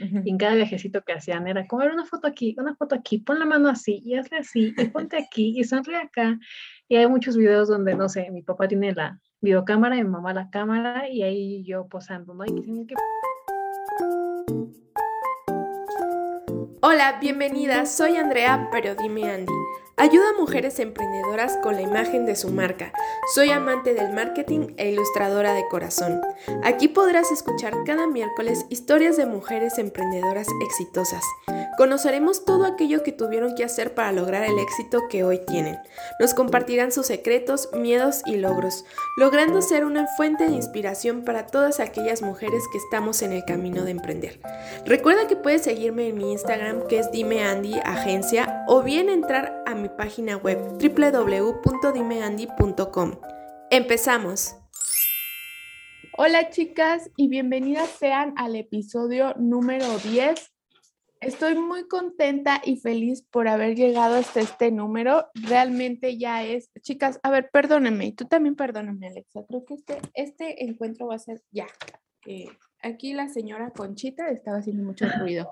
Y en cada viajecito que hacían era como, una foto aquí, una foto aquí, pon la mano así y hazle así y ponte aquí y sonríe acá. Y hay muchos videos donde, no sé, mi papá tiene la videocámara y mi mamá la cámara y ahí yo posando, ¿no? Y que... Hola, bienvenida, soy Andrea, pero dime Andy. Ayuda a mujeres emprendedoras con la imagen de su marca. Soy amante del marketing e ilustradora de corazón. Aquí podrás escuchar cada miércoles historias de mujeres emprendedoras exitosas. Conoceremos todo aquello que tuvieron que hacer para lograr el éxito que hoy tienen. Nos compartirán sus secretos, miedos y logros, logrando ser una fuente de inspiración para todas aquellas mujeres que estamos en el camino de emprender. Recuerda que puedes seguirme en mi Instagram que es Dime Andy Agencia o bien entrar a mi página web www.dimeandy.com. Empezamos. Hola chicas y bienvenidas sean al episodio número 10 Estoy muy contenta y feliz por haber llegado hasta este número. Realmente ya es, chicas, a ver, perdónenme, y tú también perdóname, Alexa. Creo que este, este encuentro va a ser ya. aquí la señora Conchita estaba haciendo mucho ruido.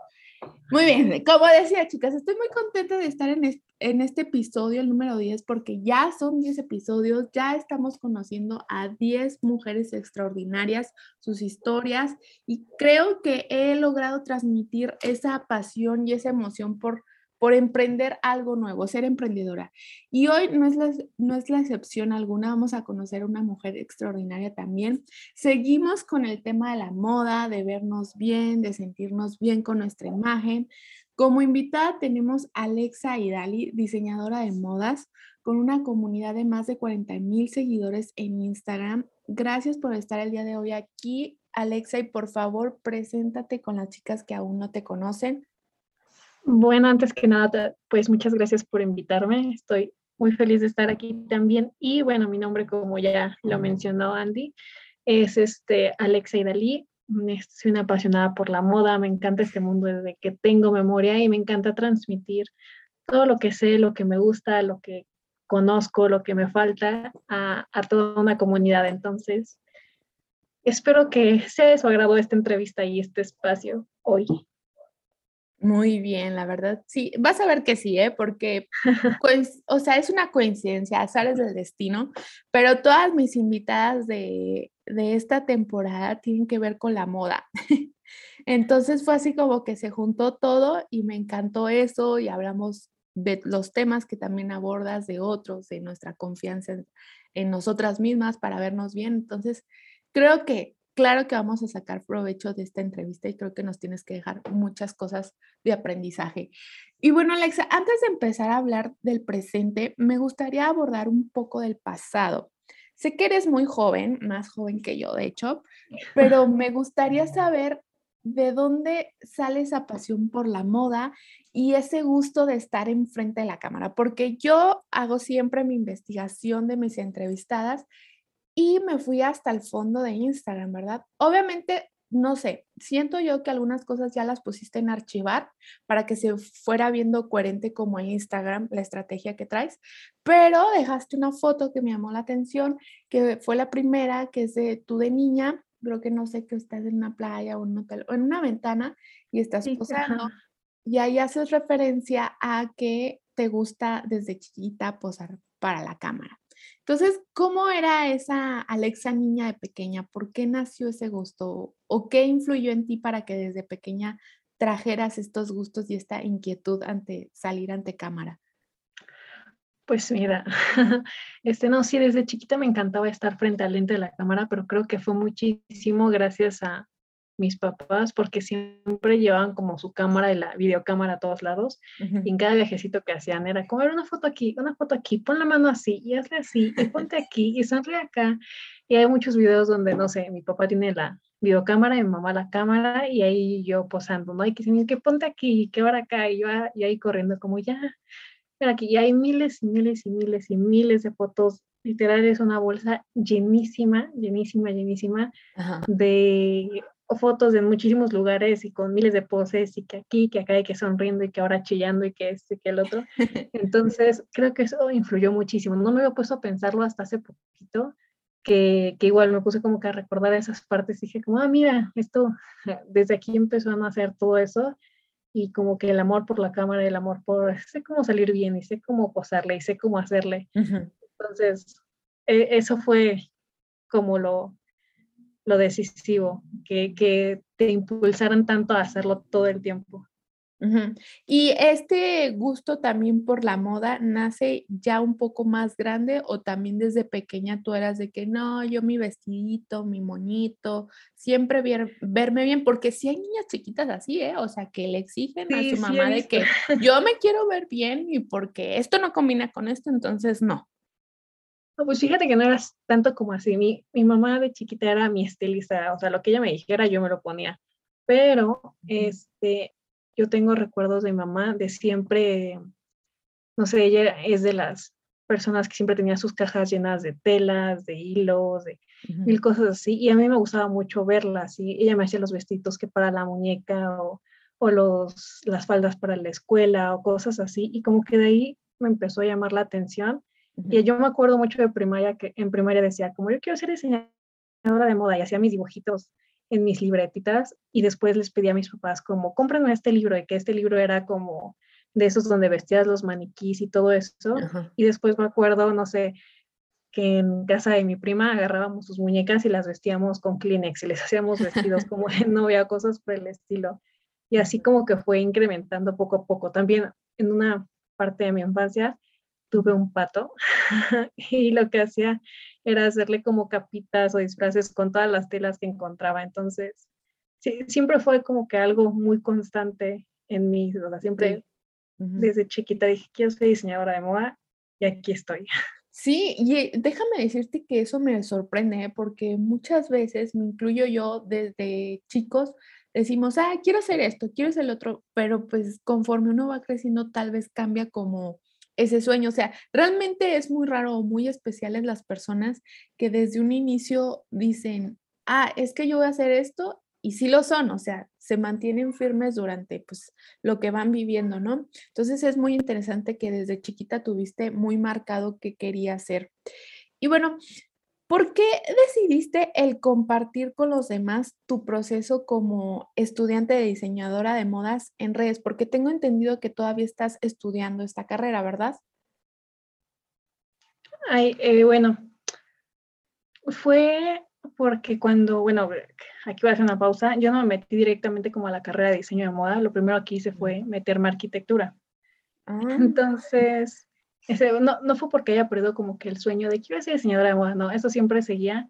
Muy bien, como decía, chicas, estoy muy contenta de estar en este, episodio, el número 10, porque ya son 10 episodios, ya estamos conociendo a 10 mujeres extraordinarias, sus historias, y creo que he logrado transmitir esa pasión y esa emoción por por emprender algo nuevo, ser emprendedora. Y hoy no es, la, no es la excepción alguna, vamos a conocer a una mujer extraordinaria también. Seguimos con el tema de la moda, de vernos bien, de sentirnos bien con nuestra imagen. Como invitada tenemos a Alexa Hidali, diseñadora de modas, con una comunidad de más de 40 mil seguidores en Instagram. Gracias por estar el día de hoy aquí, Alexa, y por favor, preséntate con las chicas que aún no te conocen. Bueno, antes que nada, pues muchas gracias por invitarme. Estoy muy feliz de estar aquí también. Y bueno, mi nombre, como ya lo mencionó Andy, es este Alexa Idalí. Soy una apasionada por la moda, me encanta este mundo desde que tengo memoria y me encanta transmitir todo lo que sé, lo que me gusta, lo que conozco, lo que me falta a, a toda una comunidad. Entonces, espero que sea de su agrado esta entrevista y este espacio hoy. Muy bien, la verdad, sí, vas a ver que sí, ¿eh? porque, pues, o sea, es una coincidencia, sales del destino, pero todas mis invitadas de, de esta temporada tienen que ver con la moda. Entonces fue así como que se juntó todo y me encantó eso y hablamos de los temas que también abordas de otros, de nuestra confianza en nosotras mismas para vernos bien. Entonces, creo que claro que vamos a sacar provecho de esta entrevista y creo que nos tienes que dejar muchas cosas de aprendizaje. Y bueno, Alexa, antes de empezar a hablar del presente, me gustaría abordar un poco del pasado. Sé que eres muy joven, más joven que yo, de hecho, pero me gustaría saber de dónde sale esa pasión por la moda y ese gusto de estar enfrente de la cámara, porque yo hago siempre mi investigación de mis entrevistadas y me fui hasta el fondo de Instagram, ¿verdad? Obviamente, no sé, siento yo que algunas cosas ya las pusiste en archivar para que se fuera viendo coherente como en Instagram la estrategia que traes, pero dejaste una foto que me llamó la atención, que fue la primera, que es de tú de niña, creo que no sé que estás en una playa o en un hotel o en una ventana y estás posando. Y ahí haces referencia a que te gusta desde chiquita posar para la cámara. Entonces, ¿cómo era esa Alexa niña de pequeña? ¿Por qué nació ese gusto? ¿O qué influyó en ti para que desde pequeña trajeras estos gustos y esta inquietud ante salir ante cámara? Pues mira, este no, sí, desde chiquita me encantaba estar frente al lente de la cámara, pero creo que fue muchísimo gracias a, mis papás porque siempre llevaban como su cámara y la videocámara a todos lados y en cada viajecito que hacían era como, ver una foto aquí, una foto aquí, pon la mano así y hazle así y ponte aquí y sonríe acá. Y hay muchos videos donde, no sé, mi papá tiene la videocámara y mi mamá la cámara y ahí yo posando, ¿no? Y que que ponte aquí, que ahora acá y yo y ahí corriendo como ya, pero aquí y hay miles y miles y miles y miles de fotos literal es una bolsa llenísima, llenísima, llenísima de fotos de muchísimos lugares y con miles de poses y que aquí, que acá y que sonriendo y que ahora chillando y que este, que el otro. Entonces, creo que eso influyó muchísimo. No me había puesto a pensarlo hasta hace poquito, que, que, igual me puse como que a recordar esas partes, dije como, ah, mira, esto, desde aquí empezó a nacer todo eso, y como que el amor por la cámara, el amor por, sé cómo salir bien, y sé cómo posarle, y sé cómo hacerle. Entonces, e, eso fue como lo, lo decisivo, que, que te impulsaran tanto a hacerlo todo el tiempo. ¿Y este gusto también por la moda nace ya un poco más grande o también desde pequeña tú eras de que no, yo mi vestidito, mi moñito, siempre verme bien? Porque si hay niñas chiquitas así, ¿eh? O sea, que le exigen a su mamá de que yo me quiero ver bien y porque esto no combina con esto, entonces no. No, pues fíjate que no eras tanto como así. Mi, mi mamá de chiquita era mi estilista, o sea, lo que ella me dijera yo me lo ponía. Pero, este, yo tengo recuerdos de mi mamá de siempre, no sé, ella es de las personas que siempre tenía sus cajas llenas de telas, de hilos, de mil cosas así, y a mí me gustaba mucho verlas, y ella me hacía los vestidos que para la muñeca o, o los, las faldas para la escuela o cosas así, y como que de ahí me empezó a llamar la atención, y yo me acuerdo mucho de primaria, que en primaria decía, como yo quiero ser diseñadora de moda, y hacía mis dibujitos en mis libretitas y después les pedí a mis papás como, cómprenme este libro, de que este libro era como de esos donde vestías los maniquís y todo eso. Y después me acuerdo, no sé, que en casa de mi prima agarrábamos sus muñecas y las vestíamos con Kleenex y les hacíamos vestidos como de novia, cosas por el estilo. Y así como que fue incrementando poco a poco. También en una parte de mi infancia tuve un pato y lo que hacía era hacerle como capitas o disfraces con todas las telas que encontraba. Entonces, sí, siempre fue como que algo muy constante en mí, o sea, siempre desde chiquita dije, quiero ser diseñadora de moda y aquí estoy. Sí, y déjame decirte que eso me sorprende ¿eh? porque muchas veces, me incluyo yo desde chicos, decimos, ah, quiero hacer esto, quiero hacer el otro, pero pues conforme uno va creciendo, tal vez cambia como ese sueño. O sea, realmente es muy raro o muy especiales las personas que desde un inicio dicen, ah, es que yo voy a hacer esto y sí lo son, o sea, se mantienen firmes durante pues lo que van viviendo, ¿no? Entonces es muy interesante que desde chiquita tuviste muy marcado qué quería hacer. Y bueno, ¿Por qué decidiste el compartir con los demás tu proceso como estudiante de diseñadora de modas en redes? Porque tengo entendido que todavía estás estudiando esta carrera, ¿verdad? Ay, eh, bueno, fue porque cuando, bueno, aquí voy a hacer una pausa, yo no me metí directamente como a la carrera de diseño de moda, lo primero que hice fue meterme a arquitectura. Ah. Entonces, no, no fue porque haya perdido como que el sueño de que iba a ser diseñadora de moda, no, eso siempre seguía,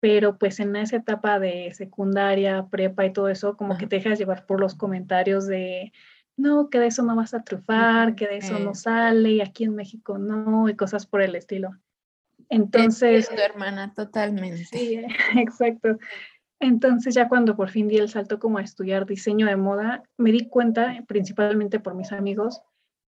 pero pues en esa etapa de secundaria, prepa y todo eso, como que te dejas llevar por los comentarios de, no, que de eso no vas a trufar, que de eso no sale, y aquí en México no, y cosas por el estilo. Entonces... tu hermana, totalmente. Sí, exacto. Entonces ya cuando por fin di el salto como a estudiar diseño de moda, me di cuenta, principalmente por mis amigos,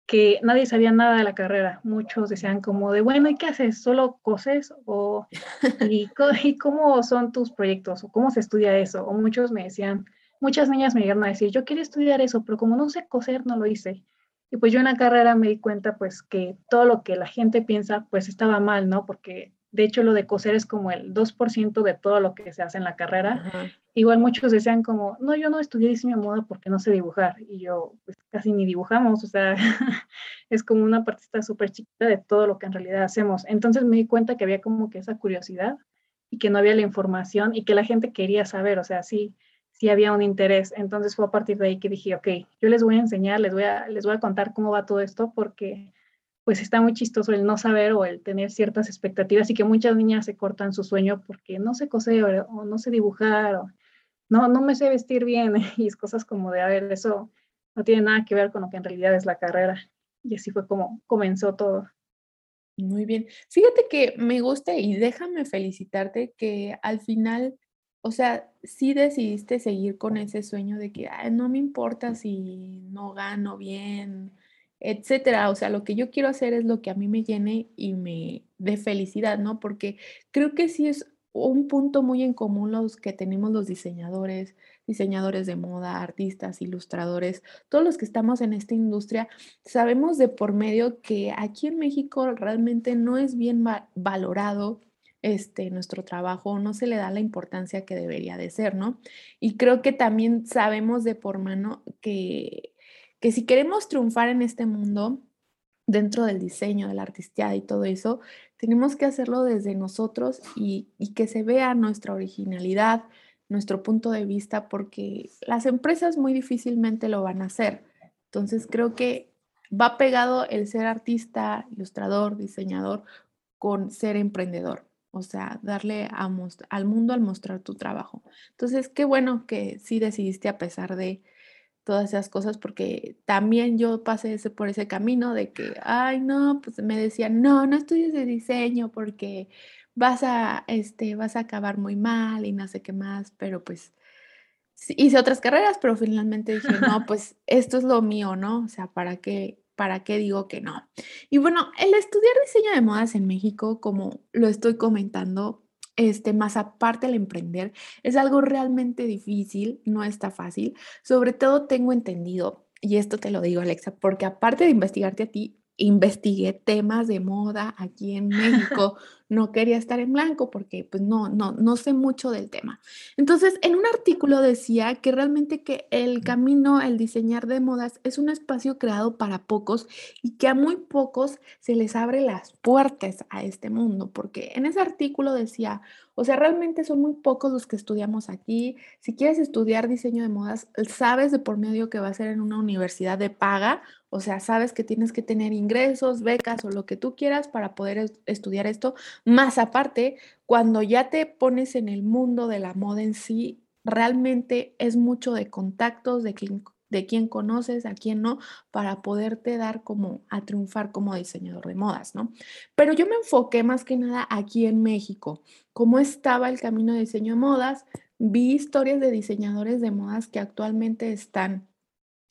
que nadie sabía nada de la carrera. Muchos decían como de, bueno, ¿y qué haces? ¿Solo coses? O, ¿y, cómo son tus proyectos? ¿O cómo se estudia eso? O muchos me decían, muchas niñas me llegaron a decir, yo quiero estudiar eso, pero como no sé coser, no lo hice. Y pues yo en la carrera me di cuenta pues que todo lo que la gente piensa pues estaba mal, ¿no? Porque de hecho, lo de coser es como el 2% de todo lo que se hace en la carrera. Igual muchos decían como, no, yo no estudié diseño de moda porque no sé dibujar. Y yo, pues casi ni dibujamos, o sea, es como una partita súper chiquita de todo lo que en realidad hacemos. Entonces me di cuenta que había como que esa curiosidad y que no había la información y que la gente quería saber, o sea, sí, sí había un interés. Entonces fue a partir de ahí que dije, ok, yo les voy a enseñar, les voy a, les voy a contar cómo va todo esto porque pues está muy chistoso el no saber o el tener ciertas expectativas y que muchas niñas se cortan su sueño porque no sé coser o, no sé dibujar o no, no me sé vestir bien y es cosas como de, a ver, eso no tiene nada que ver con lo que en realidad es la carrera. Y así fue como comenzó todo. Muy bien. Fíjate que me gusta y déjame felicitarte que al final, o sea, sí decidiste seguir con ese sueño de que no me importa si no gano bien, etcétera. O sea, lo que yo quiero hacer es lo que a mí me llene y me dé felicidad, ¿no? Porque creo que sí es un punto muy en común los que tenemos los diseñadores, diseñadores de moda, artistas, ilustradores, todos los que estamos en esta industria, sabemos de por medio que aquí en México realmente no es bien valorado este, nuestro trabajo, no se le da la importancia que debería de ser, ¿no? Y creo que también sabemos de por mano que, que si queremos triunfar en este mundo, dentro del diseño, de la y todo eso, tenemos que hacerlo desde nosotros y, y que se vea nuestra originalidad, nuestro punto de vista, porque las empresas muy difícilmente lo van a hacer. Entonces creo que va pegado el ser artista, ilustrador, diseñador con ser emprendedor. O sea, darle al mundo al mostrar tu trabajo. Entonces, qué bueno que sí decidiste a pesar de todas esas cosas, porque también yo pasé ese, por ese camino de que, ay, no, pues me decían, no, no estudies de diseño porque vas a, este, vas a acabar muy mal y no sé qué más, pero pues hice otras carreras, pero finalmente dije, no, pues esto es lo mío, ¿no? O sea, ¿para qué, ¿para qué digo que no? Y bueno, el estudiar diseño de modas en México, como lo estoy comentando, este, más aparte el emprender, es algo realmente difícil, no está fácil. Sobre todo tengo entendido, y esto te lo digo, Alexa, porque aparte de investigarte a ti, investigué temas de moda aquí en México. No quería estar en blanco porque pues no, no, no sé mucho del tema. Entonces, en un artículo decía que realmente que el camino, el diseñar de modas es un espacio creado para pocos y que a muy pocos se les abre las puertas a este mundo, porque en ese artículo decía, o sea, realmente son muy pocos los que estudiamos aquí. Si quieres estudiar diseño de modas, sabes de por medio que va a ser en una universidad de paga o sea, sabes que tienes que tener ingresos, becas o lo que tú quieras para poder estudiar esto. Más aparte, cuando ya te pones en el mundo de la moda en sí, realmente es mucho de contactos, de de quién conoces, a quién no, para poderte dar como a triunfar como diseñador de modas, ¿no? Pero yo me enfoqué más que nada aquí en México, cómo estaba el camino de diseño de modas, vi historias de diseñadores de modas que actualmente están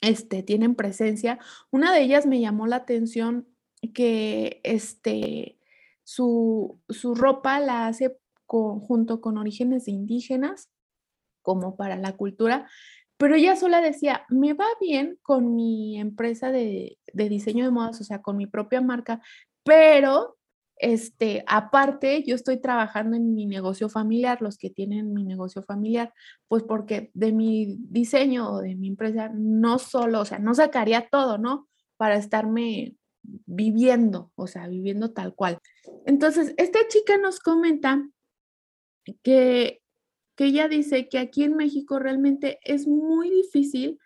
este, tienen presencia. Una de ellas me llamó la atención que este, su, su ropa la hace junto con orígenes indígenas, como para la cultura, pero ella sola decía, me va bien con mi empresa de, de diseño de modas, o sea, con mi propia marca, pero este, aparte, yo estoy trabajando en mi negocio familiar, los que tienen mi negocio familiar, pues porque de mi diseño o de mi empresa no solo, o sea, no sacaría todo, ¿no? Para estarme viviendo, o sea, viviendo tal cual. Entonces, esta chica nos comenta que, que ella dice que aquí en México realmente es muy difícil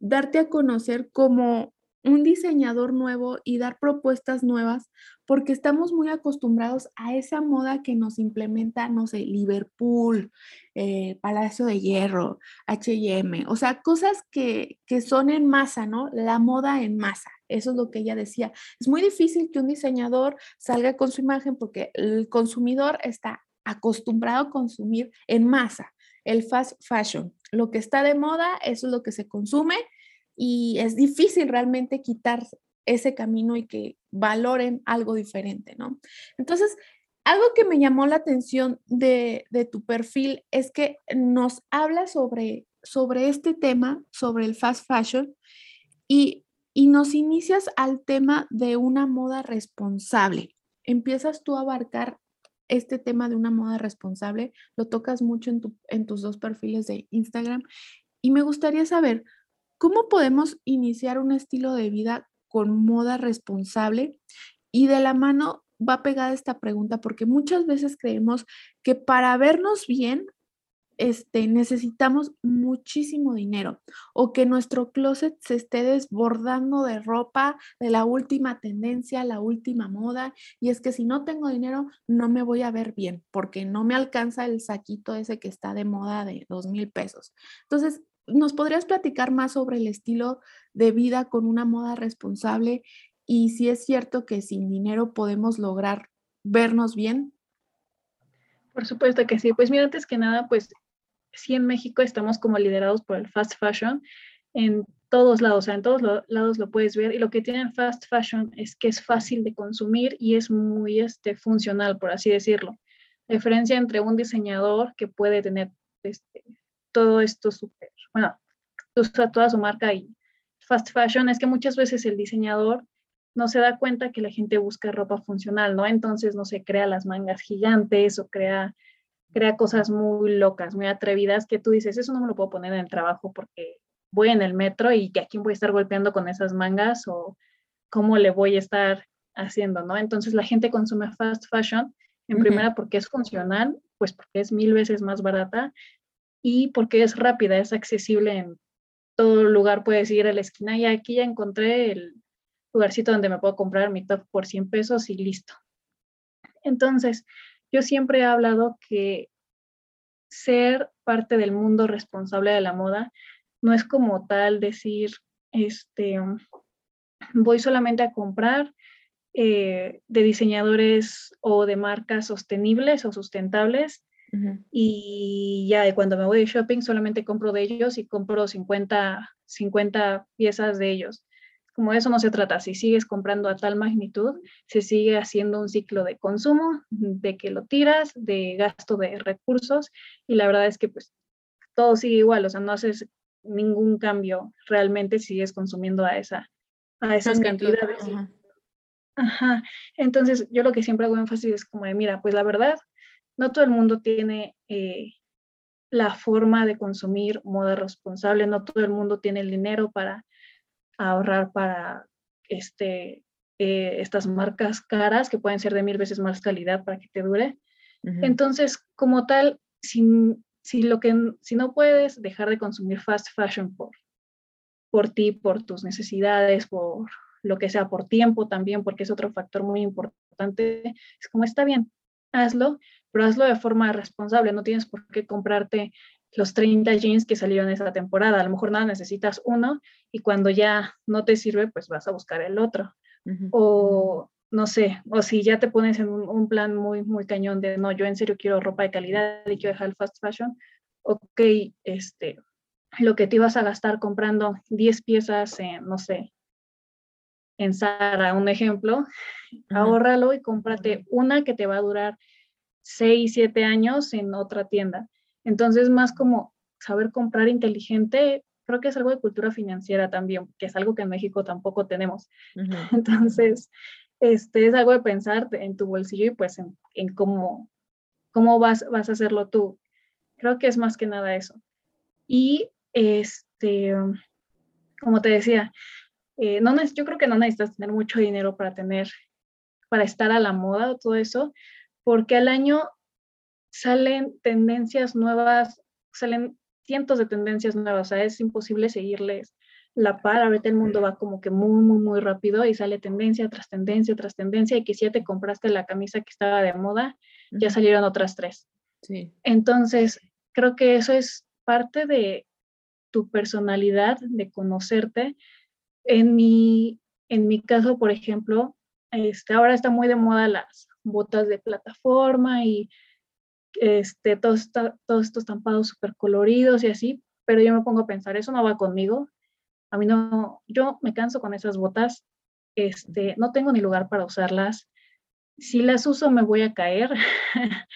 darte a conocer como un diseñador nuevo y dar propuestas nuevas porque estamos muy acostumbrados a esa moda que nos implementa, no sé, Liverpool, eh, Palacio de Hierro, HM, o sea, cosas que, que son en masa, ¿no? La moda en masa, eso es lo que ella decía. Es muy difícil que un diseñador salga con su imagen porque el consumidor está acostumbrado a consumir en masa, el fast fashion. Lo que está de moda, eso es lo que se consume y es difícil realmente quitar ese camino y que valoren algo diferente, ¿no? Entonces, algo que me llamó la atención de, tu perfil es que nos habla sobre, sobre este tema, sobre el fast fashion, y, y nos inicias al tema de una moda responsable. Empiezas tú a abarcar este tema de una moda responsable, lo tocas mucho en, tu, en tus dos perfiles de Instagram, y me gustaría saber, ¿cómo podemos iniciar un estilo de vida con moda responsable? Y de la mano va pegada esta pregunta porque muchas veces creemos que para vernos bien este, necesitamos muchísimo dinero o que nuestro closet se esté desbordando de ropa de la última tendencia, la última moda. Y es que si no tengo dinero, no me voy a ver bien porque no me alcanza el saquito ese que está de moda de dos mil pesos. Entonces, ¿nos podrías platicar más sobre el estilo de vida con una moda responsable y si es cierto que sin dinero podemos lograr vernos bien? Por supuesto que sí. Pues mira, antes que nada, pues sí en México estamos como liderados por el fast fashion en todos lados, o sea, en todos lados lo puedes ver y lo que tiene fast fashion es que es fácil de consumir y es muy este, funcional, por así decirlo. La diferencia entre un diseñador que puede tener este, todo esto súper bueno, usa toda su marca y fast fashion, es que muchas veces el diseñador no se da cuenta que la gente busca ropa funcional, ¿no? Entonces, no se crea las mangas gigantes o crea, crea cosas muy locas, muy atrevidas que tú dices, eso no me lo puedo poner en el trabajo porque voy en el metro y a quién voy a estar golpeando con esas mangas o cómo le voy a estar haciendo, ¿no? Entonces la gente consume fast fashion en primera porque es funcional, pues porque es mil veces más barata y porque es rápida, es accesible en todo lugar, puedes ir a la esquina y aquí ya encontré el lugarcito donde me puedo comprar mi top por 100 pesos y listo. Entonces, yo siempre he hablado que ser parte del mundo responsable de la moda no es como tal decir, este, voy solamente a comprar eh, de diseñadores o de marcas sostenibles o sustentables y ya cuando me voy de shopping solamente compro de ellos y compro 50, 50 piezas de ellos. Como eso no se trata, si sigues comprando a tal magnitud, se sigue haciendo un ciclo de consumo, de que lo tiras, de gasto de recursos y la verdad es que pues todo sigue igual, o sea, no haces ningún cambio realmente sigues consumiendo a, esa, a esas cantidades. Ajá. Entonces, yo lo que siempre hago énfasis es como de, mira, pues la verdad, no todo el mundo tiene eh, la forma de consumir moda responsable, no todo el mundo tiene el dinero para ahorrar para este, eh, estas marcas caras que pueden ser de mil veces más calidad para que te dure. Entonces, como tal, sin, si, lo que, si no puedes dejar de consumir fast fashion por, por ti, por tus necesidades, por lo que sea, por tiempo también, porque es otro factor muy importante, es como está bien, hazlo, pero hazlo de forma responsable, no tienes por qué comprarte los 30 jeans que salieron esa temporada, a lo mejor nada necesitas uno y cuando ya no te sirve, pues vas a buscar el otro. O no sé, o si ya te pones en un, plan muy, muy cañón de, no, yo en serio quiero ropa de calidad y quiero dejar el fast fashion, ok, este, lo que te ibas a gastar comprando 10 piezas en, no sé, en Zara, un ejemplo, ahórralo y cómprate una que te va a durar 6, 7 años en otra tienda. Entonces, más como saber comprar inteligente, creo que es algo de cultura financiera también, que es algo que en México tampoco tenemos. Entonces, este, es algo de pensar en tu bolsillo y pues en, cómo, cómo vas, vas a hacerlo tú. Creo que es más que nada eso. Y este, como te decía, eh, no, yo creo que no necesitas tener mucho dinero para tener, para estar a la moda o todo eso, porque al año salen tendencias nuevas, salen cientos de tendencias nuevas, o sea, es imposible seguirles la par, ahorita el mundo va como que muy, muy, muy rápido y sale tendencia tras tendencia tras tendencia y que si ya te compraste la camisa que estaba de moda, ya salieron otras tres. Sí. Entonces, creo que eso es parte de tu personalidad, de conocerte. En mi, en mi caso, por ejemplo, este, ahora está muy de moda las botas de plataforma y este, todos, estos estampados súper coloridos y así, pero yo me pongo a pensar, eso no va conmigo, a mí no, yo me canso con esas botas, este, no tengo ni lugar para usarlas. Si las uso me voy a caer.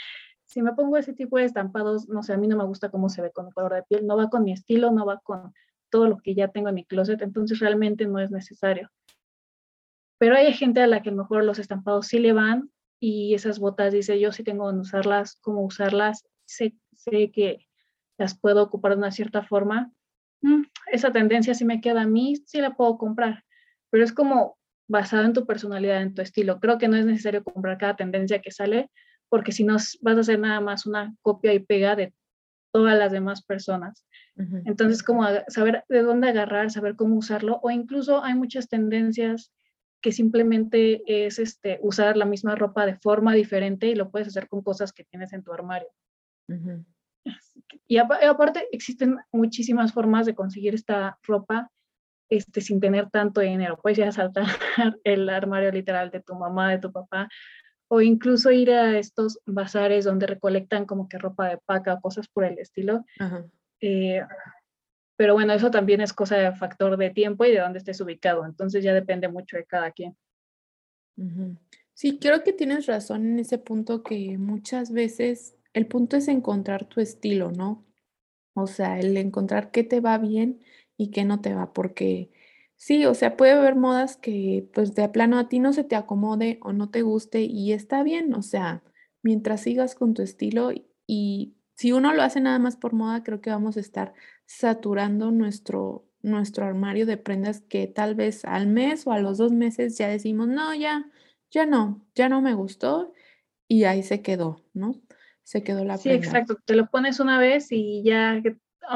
si me pongo ese tipo de estampados, no sé, a mí no me gusta cómo se ve con el color de piel, no va con mi estilo, no va con todo lo que ya tengo en mi closet, entonces realmente no es necesario. Pero hay gente a la que a lo mejor los estampados sí le van y esas botas dice, yo sí tengo que usarlas, cómo usarlas, sé, sé que las puedo ocupar de una cierta forma Mm, esa tendencia si me queda a mí, sí la puedo comprar, pero es como basado en tu personalidad, en tu estilo. Creo que no es necesario comprar cada tendencia que sale, porque si no vas a hacer nada más una copia y pega de todas las demás personas. Entonces, como saber de dónde agarrar, saber cómo usarlo, o incluso hay muchas tendencias que simplemente es este, usar la misma ropa de forma diferente y lo puedes hacer con cosas que tienes en tu armario. Y aparte existen muchísimas formas de conseguir esta ropa este, sin tener tanto dinero. Puedes ir a saltar el armario literal de tu mamá, de tu papá, o incluso ir a estos bazares donde recolectan como que ropa de paca o cosas por el estilo. Eh, pero bueno, eso también es cosa de factor de tiempo y de dónde estés ubicado. Entonces ya depende mucho de cada quien. Sí, creo que tienes razón en ese punto que muchas veces el punto es encontrar tu estilo, ¿no? O sea, el encontrar qué te va bien y qué no te va, porque Sí, o sea, puede haber modas que pues de plano a ti no se te acomode o no te guste y está bien, o sea, mientras sigas con tu estilo y si uno lo hace nada más por moda, creo que vamos a estar saturando nuestro, nuestro armario de prendas que tal vez al mes o a los dos meses ya decimos, no, ya, ya no, ya no me gustó y ahí se quedó, ¿no? Se quedó la Sí, exacto, te lo pones una vez y ya,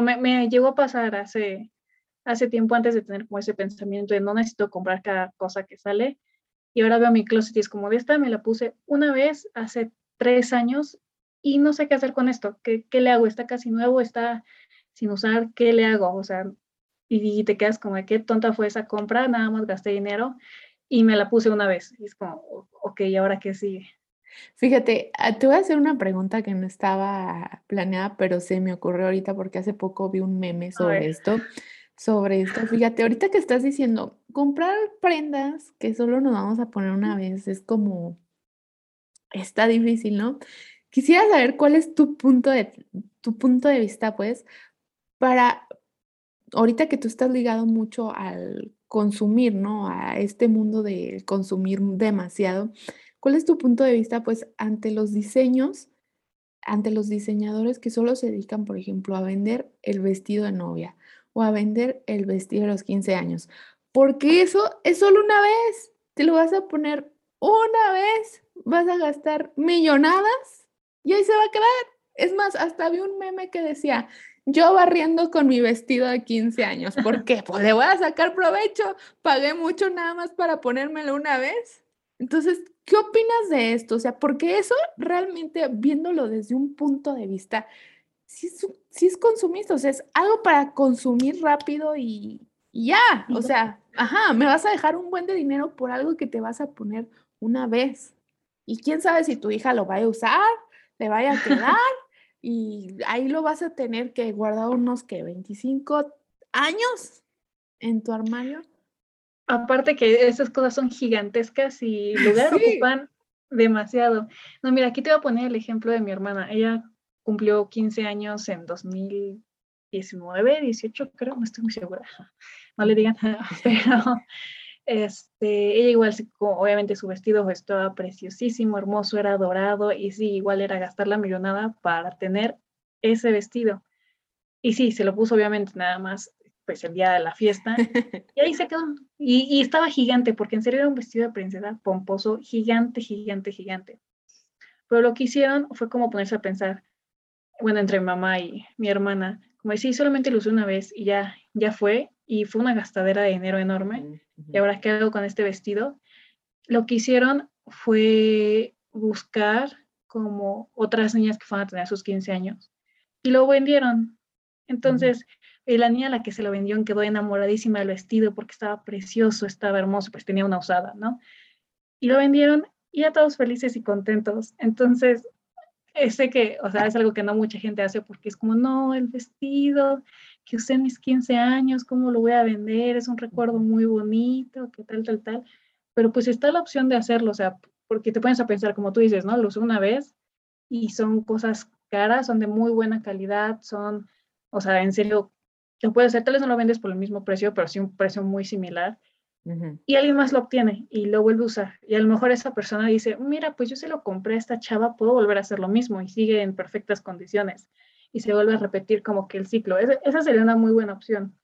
me, me llegó a pasar hace hace tiempo antes de tener como ese pensamiento de no necesito comprar cada cosa que sale. Y ahora veo mi closet y es como de esta me la puse una vez hace tres años y no sé qué hacer con esto. ¿Qué, qué le hago? Está casi nuevo, está sin usar, ¿qué le hago? O sea, y, te quedas como de qué tonta fue esa compra, nada más gasté dinero y me la puse una vez. Y es como, ok, ¿y ahora qué sigue? Fíjate, ah, te voy a hacer una pregunta que no estaba planeada, pero se me ocurrió ahorita porque hace poco vi un meme sobre esto sobre esto. Fíjate, ahorita que estás diciendo, comprar prendas que solo nos vamos a poner una vez es como, está difícil, ¿no? Quisiera saber cuál es tu punto de, tu punto de vista, pues, para, ahorita que tú estás ligado mucho al consumir, ¿no? A este mundo de consumir demasiado, ¿cuál es tu punto de vista, pues, ante los diseños, ante los diseñadores que solo se dedican, por ejemplo, a vender el vestido de novia? o a vender el vestido de los 15 años. Porque eso es solo una vez. Te lo vas a poner una vez, vas a gastar millonadas y ahí se va a quedar. Es más, hasta vi un meme que decía, yo barriendo con mi vestido de 15 años. ¿Por qué? Pues le voy a sacar provecho. Pagué mucho nada más para ponérmelo una vez. Entonces, ¿qué opinas de esto? O sea, porque eso realmente viéndolo desde un punto de vista sí es, es consumista, o sea, es algo para consumir rápido y, ya, o sea, ajá, me vas a dejar un buen de dinero por algo que te vas a poner una vez. Y quién sabe si tu hija lo vaya a usar, le vaya a quedar y ahí lo vas a tener que guardar unos que 25 años en tu armario. Aparte que esas cosas son gigantescas y lugar ocupan demasiado. No, mira, aquí te voy a poner el ejemplo de mi hermana. Ella cumplió 15 años en 2019, 18, creo, no estoy muy segura. No le digan, pero este, ella igual, obviamente su vestido estaba preciosísimo, hermoso, era dorado y sí, igual era gastar la millonada para tener ese vestido. Y sí, se lo puso obviamente nada más pues el día de la fiesta. Y ahí se quedó. Y, estaba gigante, porque en serio era un vestido de princesa pomposo, gigante, gigante, gigante. Pero lo que hicieron fue como ponerse a pensar, bueno, entre mamá y mi hermana, como decía, solamente lo usé una vez y ya, ya fue, y fue una gastadera de dinero enorme. Y ahora, ¿qué hago con este vestido? Lo que hicieron fue buscar como otras niñas que fueron a tener sus 15 años y lo vendieron. Entonces, eh, la niña a la que se lo vendió quedó enamoradísima del vestido porque estaba precioso, estaba hermoso, pues tenía una usada, ¿no? Y lo vendieron y ya todos felices y contentos. Entonces, sé que, o sea, es algo que no mucha gente hace porque es como, no, el vestido que usé mis 15 años, ¿cómo lo voy a vender? Es un recuerdo muy bonito, que tal, tal, tal. Pero pues está la opción de hacerlo, o sea, porque te pones a pensar, como tú dices, ¿no? Lo usé una vez y son cosas caras, son de muy buena calidad, son, o sea, en serio, lo puedes hacer, tal vez no lo vendes por el mismo precio, pero sí un precio muy similar y alguien más lo obtiene y lo vuelve a usar. Y a lo mejor esa persona dice, mira, pues yo se lo compré a esta chava, puedo volver a hacer lo mismo y sigue en perfectas condiciones. Y se vuelve a repetir como que el ciclo. esa sería una muy buena opción.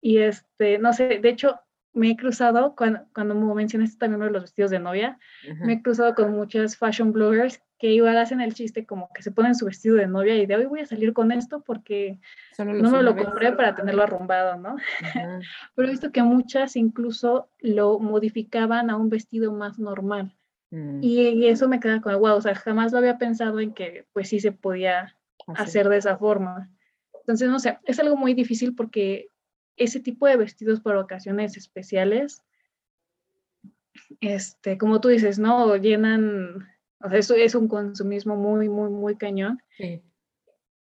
Y este, no sé, de hecho, me he cruzado, cuando, cuando mencionaste también uno de los vestidos de novia, me he cruzado con muchas fashion bloggers que igual hacen el chiste como que se ponen su vestido de novia y de hoy voy a salir con esto porque no me lo compré para tenerlo arrumbado, ¿no? Pero he visto que muchas incluso lo modificaban a un vestido más normal. Mm. Y, eso me queda con, wow, o sea, jamás lo había pensado en que pues sí se podía hacer de esa forma. Entonces, no sé, es algo muy difícil porque ese tipo de vestidos para ocasiones especiales, este, como tú dices, ¿no? Llenan, o sea, eso es un consumismo muy, muy, muy cañón. Sí.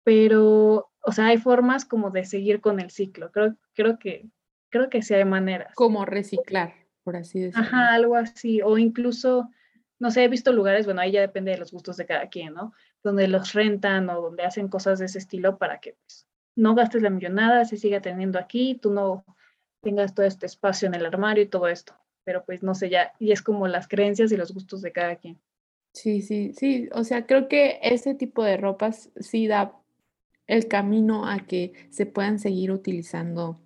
Pero, o sea, hay formas como de seguir con el ciclo. Creo, creo que, creo que sí hay maneras. Como reciclar, por así decirlo. Ajá, algo así. O incluso, no sé, he visto lugares, bueno, ahí ya depende de los gustos de cada quien, ¿no? Donde los rentan o donde hacen cosas de ese estilo para que pues, no gastes la millonada, se siga teniendo aquí, tú no, tengas todo este espacio en el armario y todo esto. Pero pues no sé ya, y es como las creencias y los gustos de cada quien. Sí, sí, sí. O sea, creo que ese tipo de ropas sí da el camino a que se puedan seguir utilizando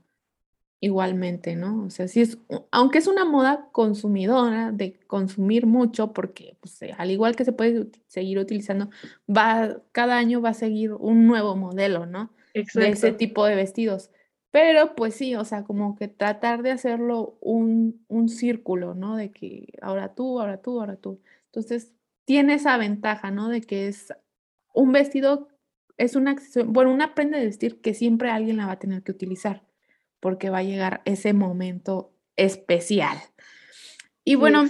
igualmente, ¿no? O sea, sí es, aunque es una moda consumidora de consumir mucho, porque pues, eh, al igual que se puede seguir utilizando, va, cada año va a seguir un nuevo modelo, ¿no? De ese tipo de vestidos. Pero pues sí, o sea, como que tratar de hacerlo un, un círculo, ¿no? De que ahora tú, ahora tú, ahora tú. Entonces, tiene esa ventaja, ¿no? De que es un vestido, es una, bueno, una prenda de vestir que siempre alguien la va a tener que utilizar porque va a llegar ese momento especial. Y bueno,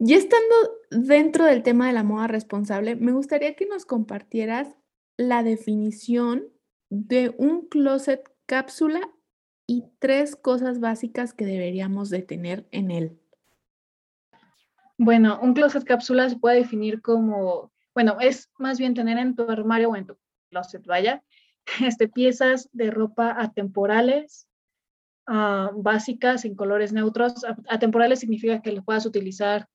ya estando dentro del tema de la moda responsable, me gustaría que nos compartieras la definición de un closet cápsula y tres cosas básicas que deberíamos de tener en él. Bueno, un closet cápsula se puede definir como, bueno, es más bien tener en tu armario o en tu closet, vaya, este, piezas de ropa atemporales, Ah, básicas en colores neutros. Atemporales significa que lo puedas utilizar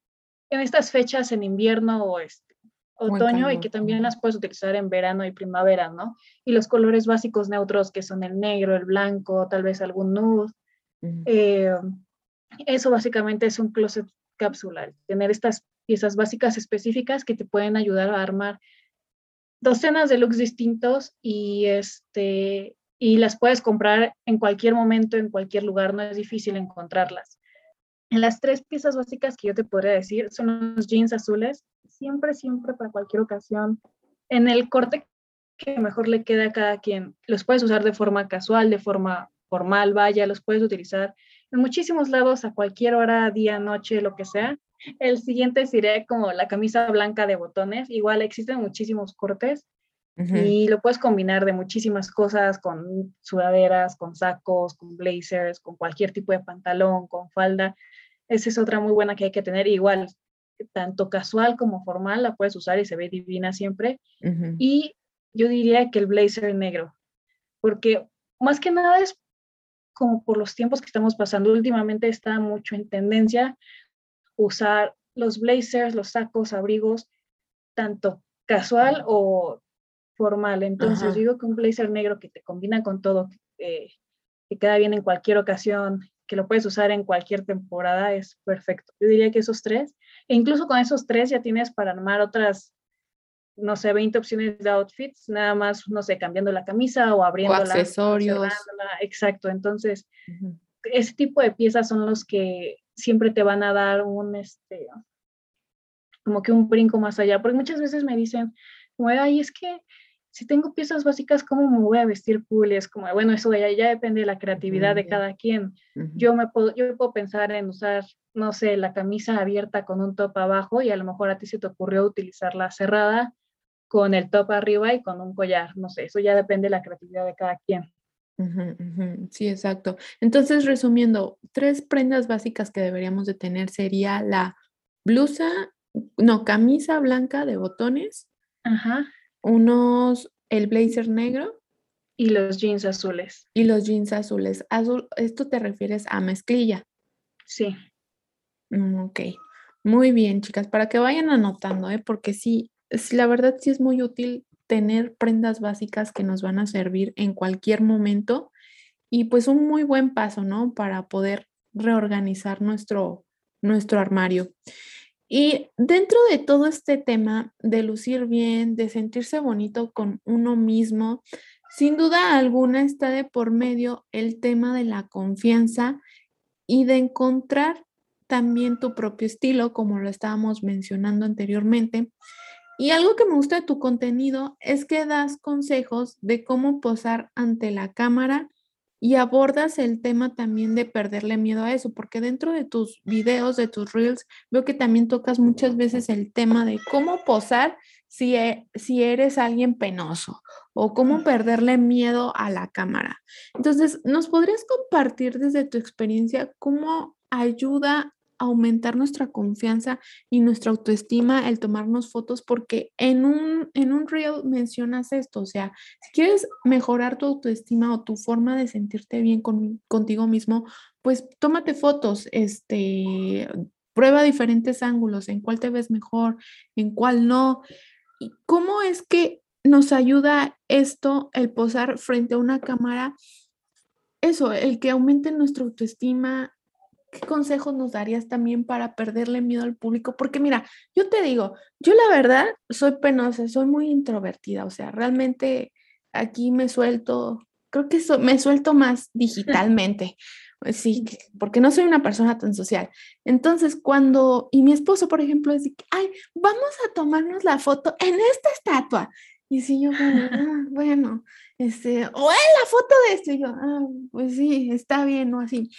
en estas fechas en invierno o este, otoño y que también las puedes utilizar en verano y primavera, ¿no? Y los colores básicos neutros que son el negro, el blanco, tal vez algún nude. Eh, eso básicamente es un closet capsular, tener estas piezas básicas específicas que te pueden ayudar a armar docenas de looks distintos y este y las puedes comprar en cualquier momento, en cualquier lugar, no es difícil encontrarlas. En las tres piezas básicas que yo te podría decir son los jeans azules, siempre, siempre para cualquier ocasión, en el corte que mejor le queda a cada quien. Los puedes usar de forma casual, de forma formal, vaya, los puedes utilizar en muchísimos lados, a cualquier hora, día, noche, lo que sea. El siguiente sería como la camisa blanca de botones. Igual existen muchísimos cortes y lo puedes combinar de muchísimas cosas, con sudaderas, con sacos, con blazers, con cualquier tipo de pantalón, con falda. Esa es otra muy buena que hay que tener. Igual, tanto casual como formal, la puedes usar y se ve divina siempre. Y yo diría que el blazer negro, porque más que nada es como por los tiempos que estamos pasando, últimamente está mucho en tendencia usar los blazers, los sacos, abrigos, tanto casual o formal. Entonces, digo que un blazer negro que te combina con todo, que queda bien en cualquier ocasión, que lo puedes usar en cualquier temporada, es perfecto. Yo diría que esos tres, e incluso con esos tres ya tienes para armar otras, no sé, 20 opciones de outfits, nada más, no sé, cambiando la camisa o abriendo accesorios. Exacto, entonces, ese tipo de piezas son los que siempre te van a dar un, este, como que un brinco más allá, porque muchas veces me dicen, ay, es que si tengo piezas básicas, ¿cómo me voy a vestir cool? Y es como, bueno, eso ya, ya depende de la creatividad de cada quien. Yo me puedo, yo puedo pensar en usar, no sé, la camisa abierta con un top abajo y a lo mejor a ti se te ocurrió utilizarla cerrada con el top arriba y con un collar, no sé, eso ya depende de la creatividad de cada quien. Sí, exacto. Entonces, resumiendo, tres prendas básicas que deberíamos de tener sería la blusa, no, camisa blanca de botones, Ajá unos, el blazer negro. Y los jeans azules. Y los jeans azules. Azul, ¿esto te refieres a mezclilla? Sí. Mm, ok. Muy bien, chicas, para que vayan anotando, ¿eh? porque sí, la verdad sí es muy útil tener prendas básicas que nos van a servir en cualquier momento y pues un muy buen paso, ¿no? Para poder reorganizar nuestro, nuestro armario. Y dentro de todo este tema de lucir bien, de sentirse bonito con uno mismo, sin duda alguna está de por medio el tema de la confianza y de encontrar también tu propio estilo, como lo estábamos mencionando anteriormente. Y algo que me gusta de tu contenido es que das consejos de cómo posar ante la cámara y abordas el tema también de perderle miedo a eso, porque dentro de tus videos, de tus reels, veo que también tocas muchas veces el tema de cómo posar si, e, si eres alguien penoso o cómo perderle miedo a la cámara. Entonces, ¿nos podrías compartir desde tu experiencia cómo ayuda aumentar nuestra confianza y nuestra autoestima el tomarnos fotos porque en un, en un reel mencionas esto, o sea, si quieres mejorar tu autoestima o tu forma de sentirte bien contigo mismo, pues tómate fotos, este, prueba diferentes ángulos, en cuál te ves mejor, en cuál no. ¿Y cómo es que nos ayuda esto, el posar frente a una cámara? Eso, el que aumente nuestra autoestima, ¿qué consejos nos darías también para perderle miedo al público? Porque mira, yo te digo, yo la verdad soy penosa, soy muy introvertida, o sea, realmente aquí me suelto, creo que me suelto más digitalmente. Pues sí, porque no soy una persona tan social. Entonces, cuando, y mi esposo, por ejemplo, dice, ay, vamos a tomarnos la foto en esta estatua. Y si yo, ah, bueno, este, o en la foto de esto, y yo, ah, pues sí, está bien, o así.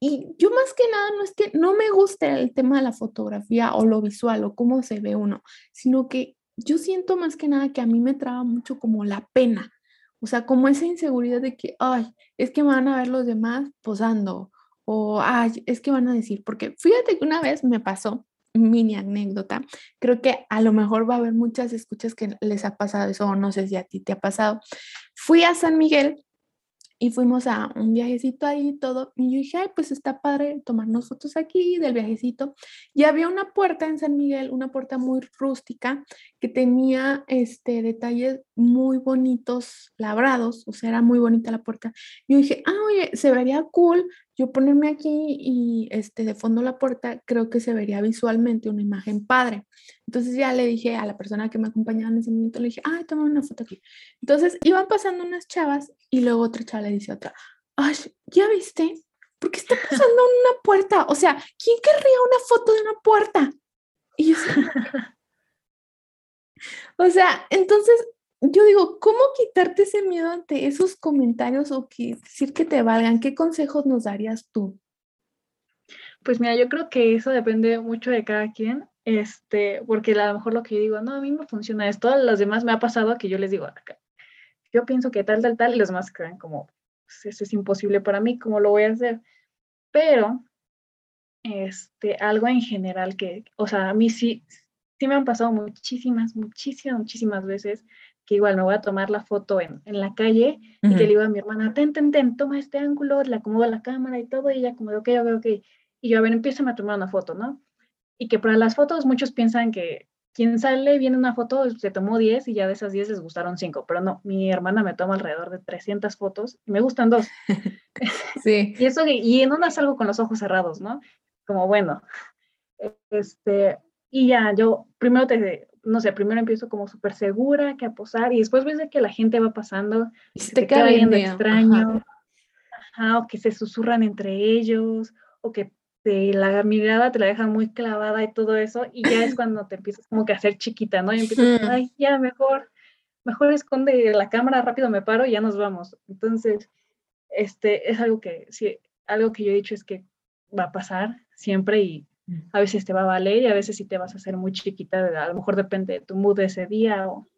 Y yo más que nada no es que no me guste el tema de la fotografía o lo visual o cómo se ve uno, sino que yo siento más que nada que a mí me traba mucho como la pena, o sea, como esa inseguridad de que, ay, es que van a ver los demás posando o, ay, es que van a decir, porque fíjate que una vez me pasó, mini anécdota, creo que a lo mejor va a haber muchas escuchas que les ha pasado eso, o no sé si a ti te ha pasado. Fui a San Miguel y fuimos a un viajecito ahí todo. Y yo dije, pues está padre tomarnos fotos aquí del viajecito. Y había una puerta en San Miguel, una puerta muy rústica, que tenía este, detalles muy bonitos, labrados, o sea, era muy bonita la puerta. Yo dije, ah, oye, se vería cool yo ponerme aquí y este, de fondo la puerta, creo que se vería visualmente una imagen padre. Entonces ya le dije a la persona que me acompañaba en ese momento, le dije, ah, toma una foto aquí. Entonces iban pasando unas chavas y luego otra chava le dice a otra, ay, ¿ya viste? ¿Por qué está pasando una puerta? O sea, ¿quién querría una foto de una puerta? Y yo, o sea, entonces yo digo, ¿cómo quitarte ese miedo ante esos comentarios o que decir que te valgan? ¿Qué consejos nos darías tú? Pues mira, yo creo que eso depende mucho de cada quien, este, porque a lo mejor lo que yo digo, no, a mí me funciona esto, a los demás me ha pasado que yo les digo, yo pienso que tal, tal, tal, y los demás creen como, pues, eso es imposible para mí, ¿cómo lo voy a hacer? Pero, este, algo en general que, o sea, a mí sí, sí me han pasado muchísimas, muchísimas, muchísimas veces que igual me voy a tomar la foto en, en la calle y que le digo a mi hermana, ten, ten, ten, toma este ángulo, le acomodo la cámara y todo, y ella como, ok, ok, ok, y yo, a ver, empieza a tomar una foto, ¿no? Y que para las fotos muchos piensan que quien sale, viene una foto, se tomó 10 y ya de esas 10 les gustaron 5, pero no, mi hermana me toma alrededor de 300 fotos y me gustan dos. Sí. y eso, y en una salgo con los ojos cerrados, ¿no? Como, bueno, este, y ya, yo primero te, no sé, primero empiezo como súper segura que a posar y después ves que la gente va pasando y se te, queda viendo extraño, o que se susurran entre ellos, o que la mirada te la deja muy clavada y todo eso, y ya es cuando te empiezas como que a hacer chiquita, ¿no? Y empiezas, ay, ya mejor, mejor esconde la cámara, rápido me paro y ya nos vamos. Entonces, este, es algo que, sí, algo que yo he dicho es que va a pasar siempre y a veces te va a valer y a veces sí te vas a hacer muy chiquita, a lo mejor depende de tu mood de ese día o,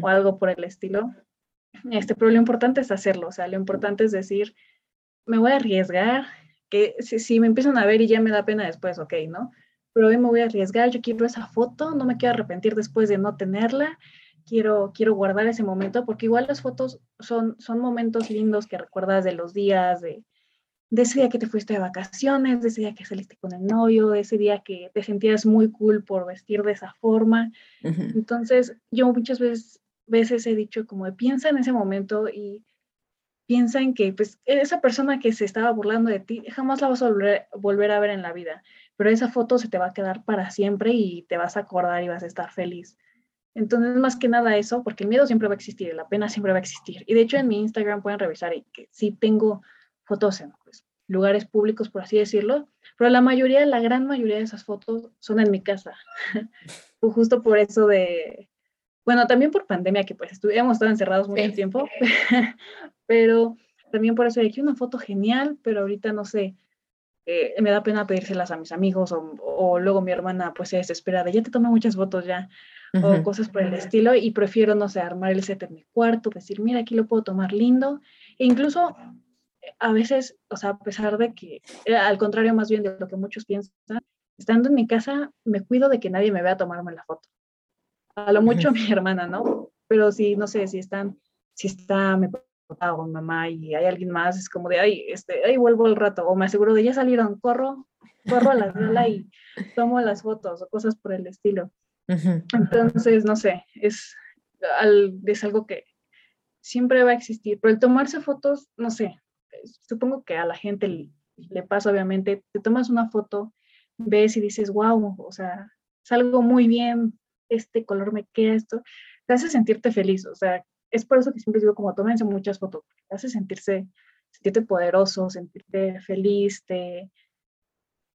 o algo por el estilo. Este, pero lo importante es hacerlo, o sea, lo importante es decir, me voy a arriesgar, que si, si, me empiezan a ver y ya me da pena después, ok, ¿no? Pero hoy me voy a arriesgar, yo quiero esa foto, no me quiero arrepentir después de no tenerla, quiero, quiero guardar ese momento, porque igual las fotos son, son momentos lindos que recuerdas de los días, de, de ese día que te fuiste de vacaciones, de ese día que saliste con el novio, de ese día que te sentías muy cool por vestir de esa forma. Entonces, yo muchas veces, veces he dicho como piensa en ese momento y piensa en que pues esa persona que se estaba burlando de ti jamás la vas a volver, volver a ver en la vida, pero esa foto se te va a quedar para siempre y te vas a acordar y vas a estar feliz. Entonces, más que nada eso, porque el miedo siempre va a existir, la pena siempre va a existir. Y de hecho en mi Instagram pueden revisar y que sí tengo fotos en pues, lugares públicos, por así decirlo, pero la mayoría, la gran mayoría de esas fotos son en mi casa. Justo por eso de, bueno, también por pandemia, que pues estuvimos todos encerrados mucho tiempo, pero también por eso de aquí una foto genial, pero ahorita no sé, eh, me da pena pedírselas a mis amigos o, luego mi hermana pues se desespera de ya te toma muchas fotos ya o cosas por el estilo y prefiero, no sé, armar el set en mi cuarto, decir, mira, aquí lo puedo tomar lindo. E incluso a veces, o sea, a pesar de que, eh, al contrario más bien de lo que muchos piensan, estando en mi casa, me cuido de que nadie me vea tomarme la foto. A lo mucho mi hermana, ¿no? Pero si, no sé, si están, si está mi papá o mi mamá y hay alguien más, es como de, ay, este, ay, vuelvo al rato, o me aseguro de ya salieron, corro, corro a la sala y tomo las fotos o cosas por el estilo. Entonces, no sé, es, es algo que siempre va a existir, pero el tomarse fotos, no sé, supongo que a la gente le, le pasa, obviamente, te tomas una foto ves y dices, wow, o sea, salgo muy bien, este color me queda esto, te hace sentirte feliz, o sea, es por eso que siempre digo como tómense muchas fotos, te hace sentirse, sentirte poderoso, sentirte feliz, te,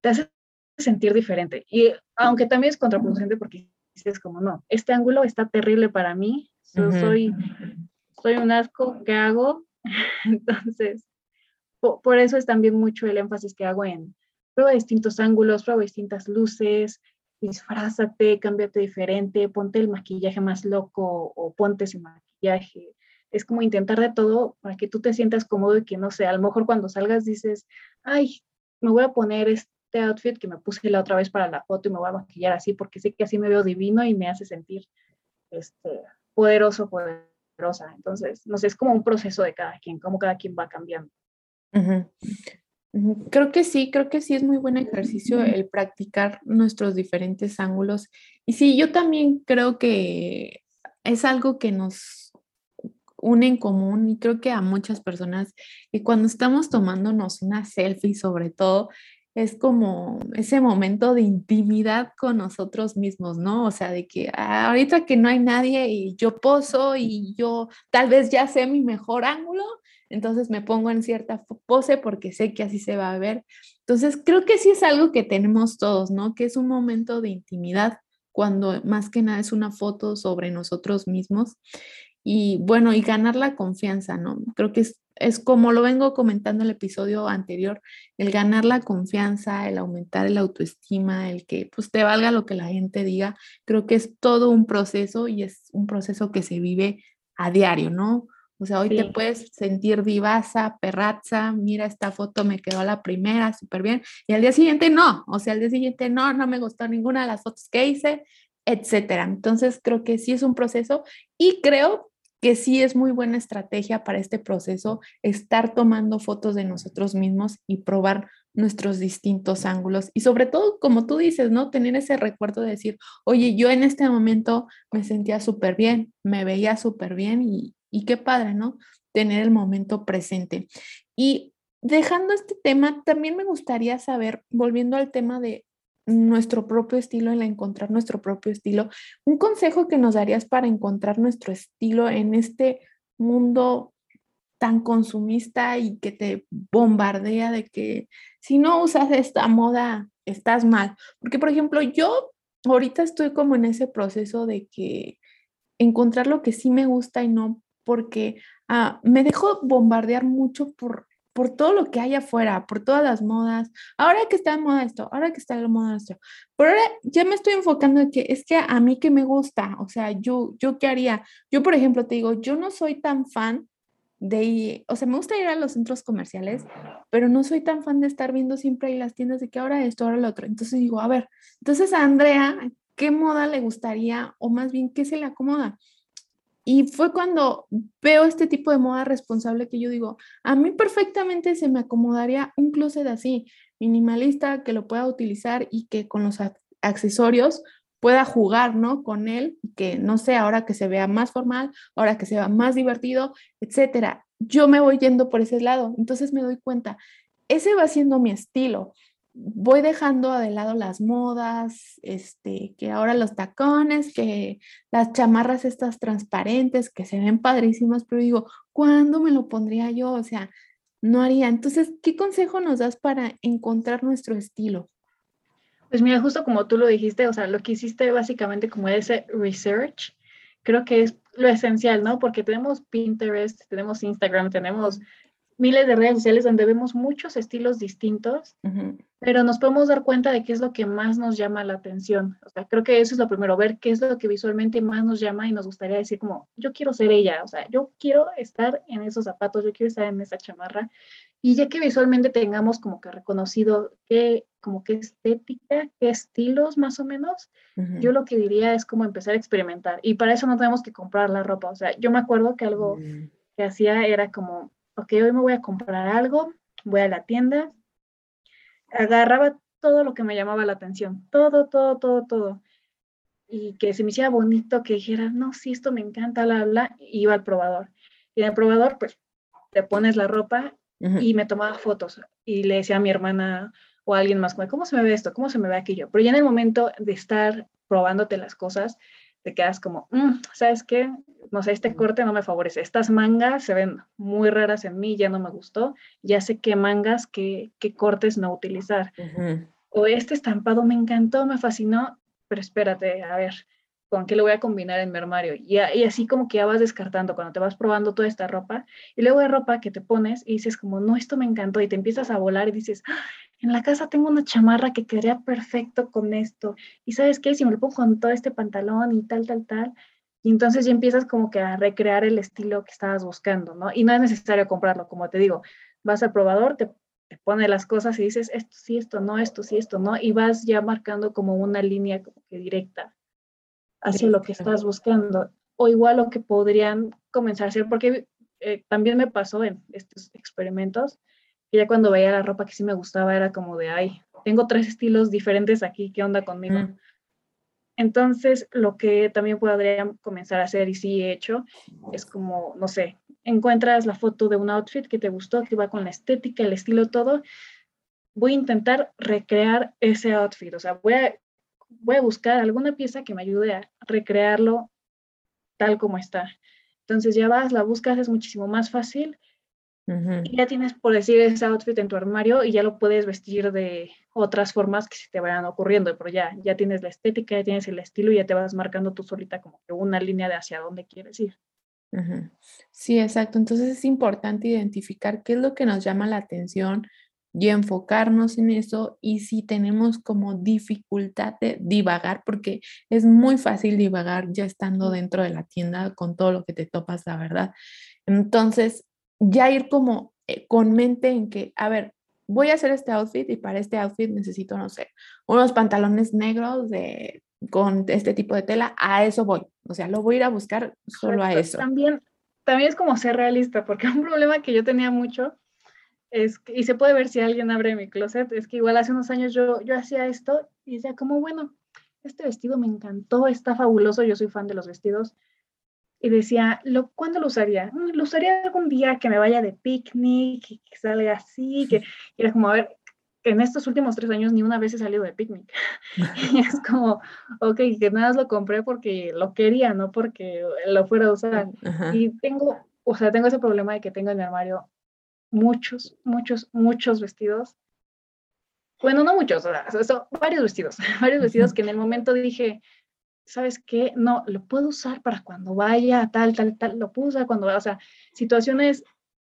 te hace sentir diferente. Y aunque también es contraproducente porque dices como, no, este ángulo está terrible para mí, soy, soy un asco, ¿qué hago? Entonces, por, eso es también mucho el énfasis que hago en prueba distintos ángulos, prueba distintas luces, disfrázate, cámbiate diferente, ponte el maquillaje más loco o ponte ese maquillaje. Es como intentar de todo para que tú te sientas cómodo y que no sé, a lo mejor cuando salgas dices, ay, me voy a poner este outfit que me puse la otra vez para la foto y me voy a maquillar así porque sé que así me veo divino y me hace sentir este, poderoso, poderosa. Entonces, no sé, es como un proceso de cada quien, como cada quien va cambiando. Creo que sí, creo que sí es muy buen ejercicio el practicar nuestros diferentes ángulos. Y sí, yo también creo que es algo que nos une en común y creo que a muchas personas, y cuando estamos tomándonos una selfie sobre todo, es como ese momento de intimidad con nosotros mismos, ¿no? O sea, de que ah, ahorita que no hay nadie y yo poso y yo tal vez ya sé mi mejor ángulo, entonces me pongo en cierta pose porque sé que así se va a ver. Entonces creo que sí es algo que tenemos todos, ¿no? Que es un momento de intimidad cuando más que nada es una foto sobre nosotros mismos y bueno, y ganar la confianza, ¿no? Creo que es, es como lo vengo comentando en el episodio anterior, el ganar la confianza, el aumentar el autoestima, el que pues te valga lo que la gente diga, creo que es todo un proceso y es un proceso que se vive a diario, ¿no? O sea, hoy te puedes sentir vivaza, perraza, mira esta foto me quedó la primera, súper bien, y al día siguiente no, o sea, al día siguiente no, no me gustó ninguna de las fotos que hice, etcétera. Entonces, creo que sí es un proceso y creo que sí es muy buena estrategia para este proceso estar tomando fotos de nosotros mismos y probar nuestros distintos ángulos y sobre todo, como tú dices, ¿no? Tener ese recuerdo de decir, oye, yo en este momento me sentía súper bien, me veía súper bien y, y qué padre, ¿no? Tener el momento presente. Y dejando este tema, también me gustaría saber, volviendo al tema de nuestro propio estilo, en encontrar nuestro propio estilo, un consejo que nos darías para encontrar nuestro estilo en este mundo tan consumista y que te bombardea de que si no usas esta moda, estás mal. Porque, por ejemplo, yo ahorita estoy como en ese proceso de que encontrar lo que sí me gusta y no porque ah, me dejo bombardear mucho por, por todo lo que hay afuera, por todas las modas. Ahora que está de moda esto, ahora que está de moda esto. Pero ahora ya me estoy enfocando en que es que a mí que me gusta, o sea, yo, yo qué haría. Yo, por ejemplo, te digo, yo no soy tan fan de, o sea, me gusta ir a los centros comerciales, pero no soy tan fan de estar viendo siempre ahí las tiendas de que ahora esto, ahora lo otro. Entonces digo, a ver, entonces a Andrea, ¿qué moda le gustaría o más bien qué se le acomoda? Y fue cuando veo este tipo de moda responsable que yo digo, a mí perfectamente se me acomodaría un closet así, minimalista, que lo pueda utilizar y que con los accesorios pueda jugar, ¿no? Con él, que no sé, ahora que se vea más formal, ahora que se vea más divertido, etcétera. Yo me voy yendo por ese lado, entonces me doy cuenta, ese va siendo mi estilo voy dejando de lado las modas, este, que ahora los tacones, que las chamarras estas transparentes, que se ven padrísimas, pero digo, ¿cuándo me lo pondría yo? O sea, no haría. Entonces, ¿qué consejo nos das para encontrar nuestro estilo? Pues mira, justo como tú lo dijiste, o sea, lo que hiciste básicamente como ese research, creo que es lo esencial, ¿no? Porque tenemos Pinterest, tenemos Instagram, tenemos miles de redes sociales donde vemos muchos estilos distintos, pero nos podemos dar cuenta de qué es lo que más nos llama la atención. O sea, creo que eso es lo primero, ver qué es lo que visualmente más nos llama y nos gustaría decir como, yo quiero ser ella, o sea, yo quiero estar en esos zapatos, yo quiero estar en esa chamarra. Y ya que visualmente tengamos como que reconocido qué, como qué estética, qué estilos más o menos, yo lo que diría es como empezar a experimentar. Y para eso no tenemos que comprar la ropa. O sea, yo me acuerdo que algo mm. que hacía era como, ok, hoy me voy a comprar algo, voy a la tienda, agarraba todo lo que me llamaba la atención, todo, todo, todo, todo. Y que se me hiciera bonito, que dijera, no, sí, esto me encanta, bla, bla, y iba al probador. Y en el probador, pues, te pones la ropa y me tomaba fotos y le decía a mi hermana o a alguien más, ¿cómo se me ve esto? ¿Cómo se me ve aquello? Pero ya en el momento de estar probándote las cosas, te quedas como, mm, ¿sabes qué? No sé, este corte no me favorece. Estas mangas se ven muy raras en mí, ya no me gustó. Ya sé qué mangas, qué, qué cortes no utilizar. O este estampado me encantó, me fascinó, pero espérate, a ver, con qué lo voy a combinar en mi armario. Y, y, así como que ya vas descartando cuando te vas probando toda esta ropa. Y luego hay ropa que te pones y dices como, no, esto me encantó. Y te empiezas a volar y dices, ¡Ah! En la casa tengo una chamarra que quedaría perfecto con esto. Y sabes qué, si me lo pongo con todo este pantalón y tal, tal, tal. Y entonces ya empiezas como que a recrear el estilo que estabas buscando, ¿no? Y no es necesario comprarlo, como te digo, vas al probador, te, te pone las cosas y dices, esto sí, esto no, esto sí, esto no, y vas ya marcando como una línea como que directa hacia lo que estás buscando. O igual lo que podrían comenzar a hacer, porque eh, también me pasó en estos experimentos, que ya cuando veía la ropa que sí me gustaba era como de, ay, tengo tres estilos diferentes aquí, ¿qué onda conmigo? Entonces, lo que también podrían comenzar a hacer, y sí he hecho, es como, no sé, encuentras la foto de un outfit que te gustó, que va con la estética, el estilo, todo. Voy a intentar recrear ese outfit, o sea, voy a voy a buscar alguna pieza que me ayude a recrearlo tal como está. Entonces ya vas, la buscas, es muchísimo más fácil. Y ya tienes, por decir, ese outfit en tu armario y ya lo puedes vestir de otras formas que se te vayan ocurriendo, pero ya, ya tienes la estética, ya tienes el estilo y ya te vas marcando tú solita como que una línea de hacia dónde quieres ir. Sí, exacto. Entonces es importante identificar qué es lo que nos llama la atención, y enfocarnos en eso y si tenemos como dificultad de divagar, porque es muy fácil divagar ya estando dentro de la tienda con todo lo que te topas, la verdad. Entonces, ya ir como eh, con mente en que, a ver, voy a hacer este outfit y para este outfit necesito, no sé, unos pantalones negros de, con este tipo de tela, a eso voy. O sea, lo voy a ir a buscar solo a eso. También, también es como ser realista, porque un problema que yo tenía mucho es, y se puede ver si alguien abre mi closet, es que igual hace unos años yo, yo hacía esto y decía como, bueno, este vestido me encantó, está fabuloso, yo soy fan de los vestidos. Y decía, ¿lo, ¿cuándo lo usaría? Mm, lo usaría algún día que me vaya de picnic, que, que salga así, que y era como, a ver, en estos últimos tres años ni una vez he salido de picnic. y es como, ok, que nada más lo compré porque lo quería, no porque lo fuera a usar. Y tengo, o sea, tengo ese problema de que tengo en mi armario muchos, muchos, muchos vestidos. Bueno, no muchos, o sea, varios vestidos, varios vestidos que en el momento dije, ¿sabes qué? No, lo puedo usar para cuando vaya, tal, tal, tal, lo puedo usar cuando vaya, o sea, situaciones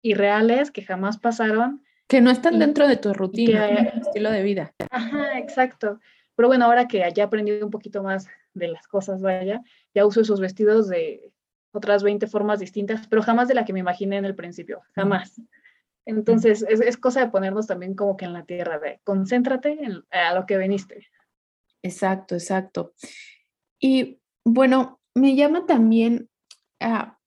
irreales que jamás pasaron. Que no están dentro de tu rutina, estilo de vida. Ajá, exacto. Pero bueno, ahora que ya he aprendido un poquito más de las cosas, vaya, ya uso esos vestidos de otras 20 formas distintas, pero jamás de la que me imaginé en el principio, jamás. Entonces, es, cosa de ponernos también como que en la tierra, de concéntrate en, a lo que veniste. Exacto, exacto. Y bueno, me llama también,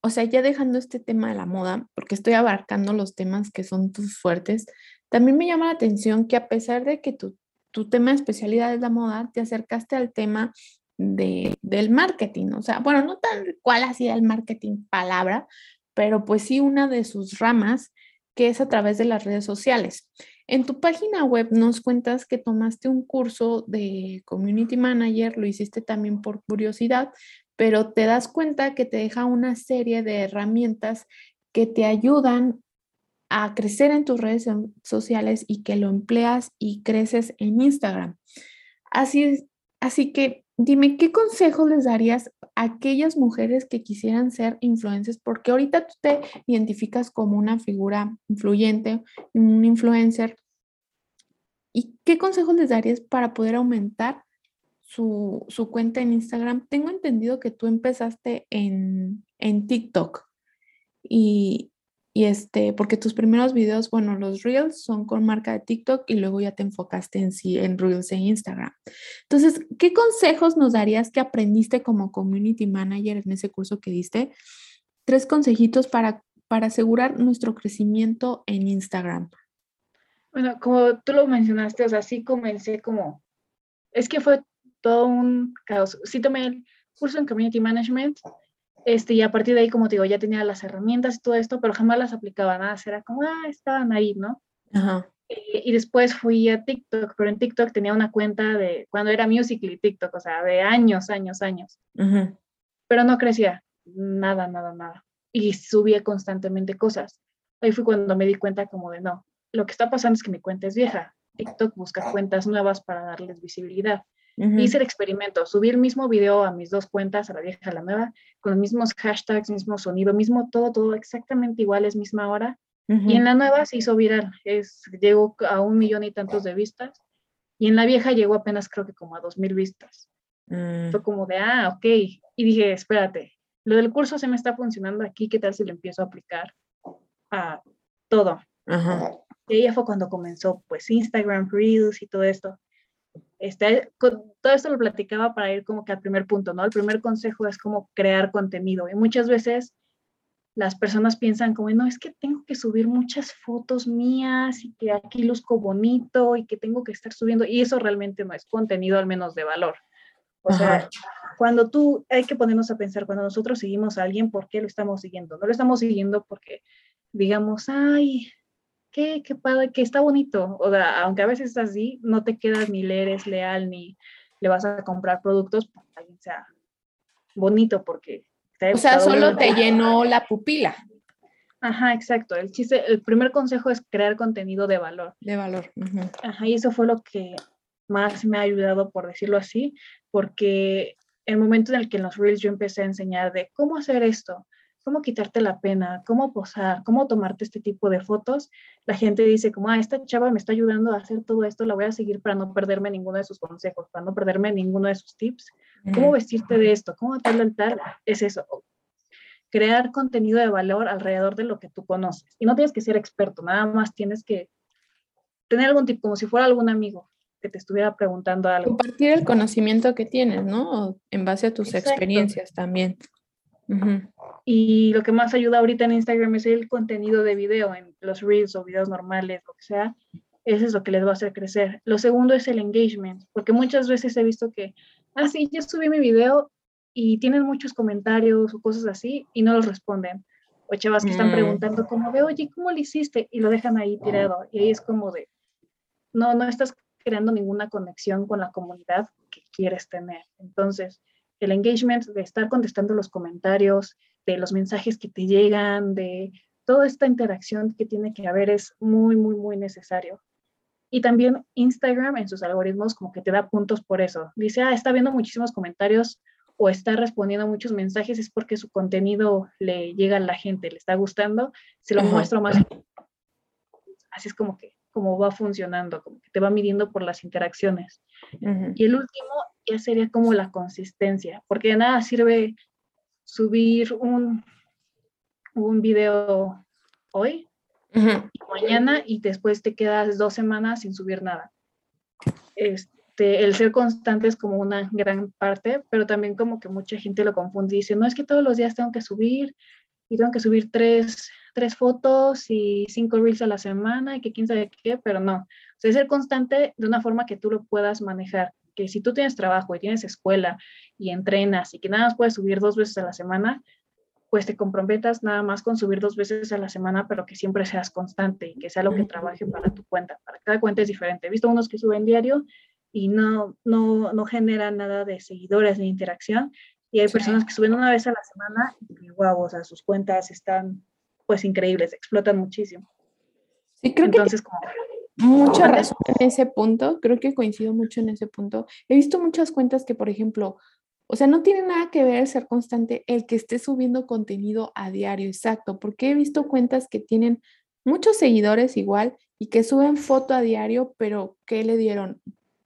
o sea, ya dejando este tema de la moda, porque estoy abarcando los temas que son tus fuertes, también me llama la atención que a pesar de que tu, tu tema de especialidad es la moda, te acercaste al tema de, del marketing, o sea, bueno, no tal cual así el marketing palabra, pero pues sí una de sus ramas que es a través de las redes sociales. En tu página web nos cuentas que tomaste un curso de Community Manager, lo hiciste también por curiosidad, pero te das cuenta que te deja una serie de herramientas que te ayudan a crecer en tus redes sociales y que lo empleas y creces en Instagram. Así, así que dime, ¿qué consejo les darías aquellas mujeres que quisieran ser influencers, porque ahorita tú te identificas como una figura influyente, un influencer. ¿Y qué consejos les darías para poder aumentar su, cuenta en Instagram? Tengo entendido que tú empezaste en, en TikTok y, Y este, porque tus primeros videos, bueno, los Reels son con marca de TikTok y luego ya te enfocaste en sí en Reels e Instagram. Entonces, ¿qué consejos nos darías que aprendiste como community manager en ese curso que diste? Tres consejitos para, para asegurar nuestro crecimiento en Instagram. Bueno, como tú lo mencionaste, o sea, sí comencé como, es que fue todo un caos. Sí tomé el curso en Community Management, este, y a partir de ahí, como te digo, ya tenía las herramientas y todo esto, pero jamás las aplicaba nada, era como, ah, estaban ahí, ¿no? Ajá. Y, después fui a TikTok, pero en TikTok tenía una cuenta de cuando era Musical.ly TikTok, o sea, de años, años, años. Pero no crecía, nada, nada, nada. Y subía constantemente cosas. Ahí fue cuando me di cuenta como de, no, lo que está pasando es que mi cuenta es vieja. TikTok busca cuentas nuevas para darles visibilidad. Hice el experimento, subí el mismo video a mis dos cuentas, a la vieja y a la nueva, con los mismos hashtags, mismo sonido, mismo todo, todo exactamente igual, es misma hora. Y en la nueva se hizo viral, es, llegó a un millón y tantos de vistas. Y en la vieja llegó apenas creo que como a dos mil vistas. Mm. Fue como de, ah, ok. Y dije, espérate, lo del curso se me está funcionando aquí, ¿qué tal si lo empiezo a aplicar a todo? Y ahí fue cuando comenzó pues Instagram, Reels y todo esto. Este, todo esto lo platicaba para ir como que al primer punto, ¿no? El primer consejo es como crear contenido. Y muchas veces las personas piensan como, no, es que tengo que subir muchas fotos mías y que aquí luzco bonito y que tengo que estar subiendo. Y eso realmente no es contenido, al menos de valor. O sea, cuando tú, hay que ponernos a pensar, cuando nosotros seguimos a alguien, ¿por qué lo estamos siguiendo? No lo estamos siguiendo porque digamos, ay, qué, qué padre, que está bonito. O sea, aunque a veces es así, no te quedas ni le eres leal ni le vas a comprar productos para que alguien sea bonito porque... o sea, solo te llenó la pupila. Ajá, exacto. El chiste, el primer consejo es crear contenido de valor. De valor. Ajá, y eso fue lo que más me ha ayudado, por decirlo así, porque el momento en el que en los Reels yo empecé a enseñar de cómo hacer esto, cómo quitarte la pena, cómo posar, cómo tomarte este tipo de fotos, la gente dice como, ah, esta chava me está ayudando a hacer todo esto, la voy a seguir para no perderme ninguno de sus consejos, para no perderme ninguno de sus tips. ¿Cómo vestirte de esto? ¿Cómo tal el tal? Es eso. Crear contenido de valor alrededor de lo que tú conoces. Y no tienes que ser experto, nada más tienes que tener algún tipo, como si fuera algún amigo que te estuviera preguntando algo. Compartir el conocimiento que tienes, ¿no? En base a tus experiencias también. Y lo que más ayuda ahorita en Instagram es el contenido de video, en los reels o videos normales, lo que sea. Eso es lo que les va a hacer crecer. Lo segundo es el engagement, porque muchas veces he visto que, ah, sí, ya subí mi video y tienen muchos comentarios o cosas así y no los responden. O chavas que están mm. preguntando como de, oye, ¿cómo lo hiciste? Y lo dejan ahí tirado. Y ahí es como de, no, no estás creando ninguna conexión con la comunidad que quieres tener. Entonces, el engagement, de estar contestando los comentarios, de los mensajes que te llegan, de toda esta interacción que tiene que haber es muy, muy, muy necesario. Y también Instagram en sus algoritmos como que te da puntos por eso. Dice, ah, está viendo muchísimos comentarios o está respondiendo a muchos mensajes, es porque su contenido le llega a la gente, le está gustando, se lo muestro más. Así es como que como va funcionando, como que te va midiendo por las interacciones. Y el último ya sería como la consistencia, porque de nada sirve subir un, un video hoy y mañana y después te quedas dos semanas sin subir nada. Este, el ser constante es como una gran parte, pero también como que mucha gente lo confunde y dice, no es que todos los días tengo que subir y tengo que subir tres, tres fotos y cinco reels a la semana y que quién sabe qué, pero no. O sea, ser constante de una forma que tú lo puedas manejar que si tú tienes trabajo y tienes escuela y entrenas y que nada más puedes subir dos veces a la semana, pues te comprometas nada más con subir dos veces a la semana, pero que siempre seas constante y que sea lo que trabaje para tu cuenta. Para cada cuenta es diferente. He visto unos que suben diario y no, no, no generan nada de seguidores ni interacción. Y hay personas que suben una vez a la semana y wow, o sea, sus cuentas están pues increíbles, explotan muchísimo. Sí, creo Entonces, como Mucha razón en ese punto, creo que coincido mucho en ese punto. He visto muchas cuentas que, por ejemplo, o sea, no tiene nada que ver ser constante el que esté subiendo contenido a diario, exacto, porque he visto cuentas que tienen muchos seguidores igual y que suben foto a diario, pero que le dieron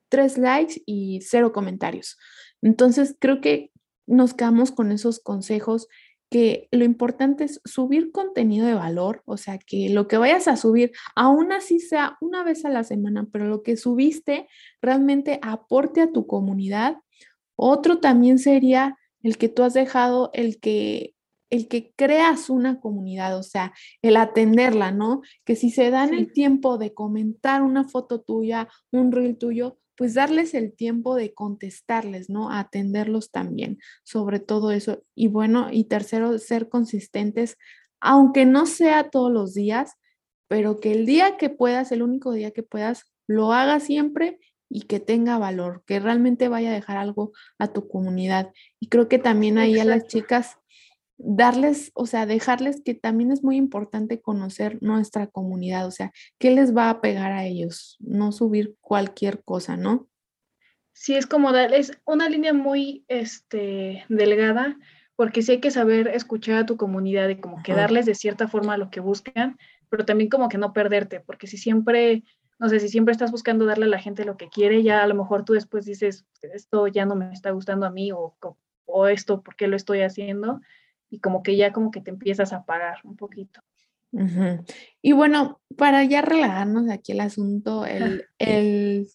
tres likes y cero comentarios. Entonces, creo que nos quedamos con esos consejos que lo importante es subir contenido de valor, o sea, que lo que vayas a subir, aún así sea una vez a la semana, pero lo que subiste realmente aporte a tu comunidad. Otro también sería el que tú has dejado, el que el que creas una comunidad, o sea, el atenderla, ¿no? Que si se dan el tiempo de comentar una foto tuya, un reel tuyo, pues darles el tiempo de contestarles, ¿no? Atenderlos también sobre todo eso. Y bueno, y tercero, ser consistentes, aunque no sea todos los días, pero que el día que puedas, el único día que puedas, lo hagas siempre y que tenga valor, que realmente vaya a dejar algo a tu comunidad. Y creo que también ahí a las chicas darles, o sea, dejarles que también es muy importante conocer nuestra comunidad, o sea, qué les va a pegar a ellos, no subir cualquier cosa, ¿no? Sí, es como darles una línea muy este, delgada, porque sí hay que saber escuchar a tu comunidad y como que darles de cierta forma lo que buscan, pero también como que no perderte, porque si siempre, no sé, si siempre estás buscando darle a la gente lo que quiere, ya a lo mejor tú después dices, esto ya no me está gustando a mí o, o esto, ¿por qué lo estoy haciendo? Y como que ya como que te empiezas a pagar un poquito. Y bueno, para ya relajarnos aquí el asunto, el, el,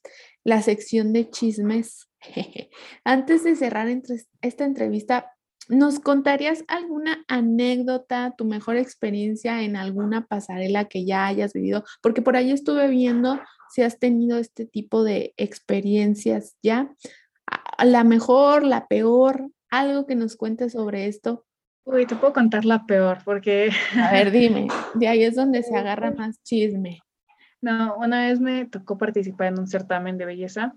la sección de chismes, antes de cerrar entre, esta entrevista, ¿nos contarías alguna anécdota, tu mejor experiencia en alguna pasarela que ya hayas vivido? Porque por ahí estuve viendo si has tenido este tipo de experiencias ya. La mejor, la peor, algo que nos cuentes sobre esto. Uy, te puedo contar la peor, porque... A ver, dime, de ahí es donde se agarra más chisme. No, una vez me tocó participar en un certamen de belleza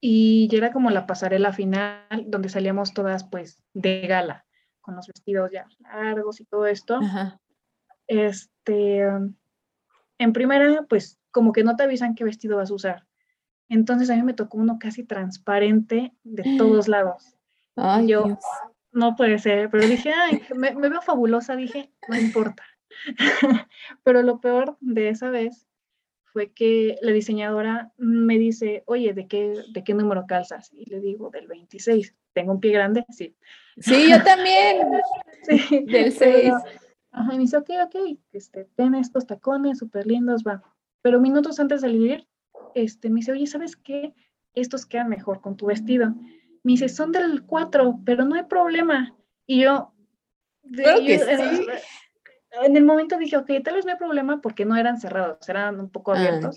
y ya era como la pasarela final donde salíamos todas pues de gala, con los vestidos ya largos y todo esto. Este, en primera, pues como que no te avisan qué vestido vas a usar. Entonces a mí me tocó uno casi transparente de todos lados. Ay, yo, Dios no puede ser, pero dije, ay, me, veo fabulosa, dije, no importa. pero lo peor de esa vez fue que la diseñadora me dice, oye, ¿de qué, ¿de qué número calzas? Y le digo, del 26. ¿Tengo un pie grande? Sí. Sí, yo también. sí, del 6. ajá, y me dice, ok, ok, este, ten estos tacones súper lindos, va. Pero minutos antes de salir, este, me dice, oye, ¿sabes qué? Estos quedan mejor con tu vestido. Me dice, son del 4, pero no hay problema. Y yo, en el momento dije, ok, tal vez no hay problema porque no eran cerrados, eran un poco ah, abiertos.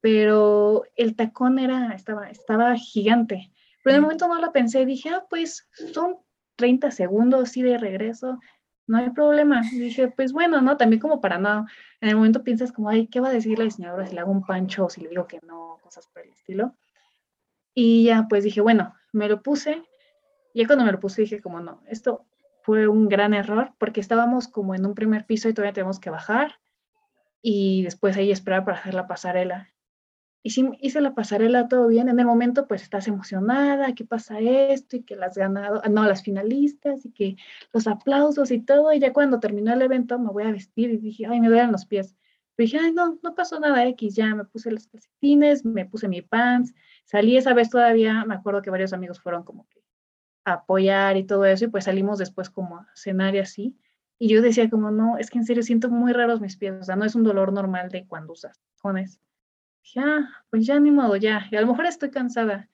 Pero el tacón era, estaba, estaba gigante. Pero en el momento no lo pensé, dije, ah, pues son 30 segundos, sí, de regreso, no hay problema. dije, pues bueno, ¿no? También como para nada. En el momento piensas como, ay, ¿qué va a decir la diseñadora si le hago un pancho o si le digo que no, cosas por el estilo? Y ya, pues dije, bueno, me lo puse. Y cuando me lo puse dije como, no, esto fue un gran error porque estábamos como en un primer piso y todavía tenemos que bajar y después ahí esperar para hacer la pasarela. Y sí, hice la pasarela todo bien. En el momento, pues estás emocionada, que pasa esto y que las ganado, no, las finalistas y que los aplausos y todo. Y ya cuando terminó el evento, me voy a vestir y dije, ay, me duelen los pies. Dije, ay, no, no pasó nada X, ya me puse los calcetines, me puse mi pants, Salí esa vez todavía, me acuerdo que varios amigos fueron como que a apoyar y todo eso, y pues salimos después como a cenar y así. Y yo decía como, no, es que en serio siento muy raros mis pies, o sea, no es un dolor normal de cuando usas tacones. Dije, ah, pues ya ni modo, ya, y a lo mejor estoy cansada.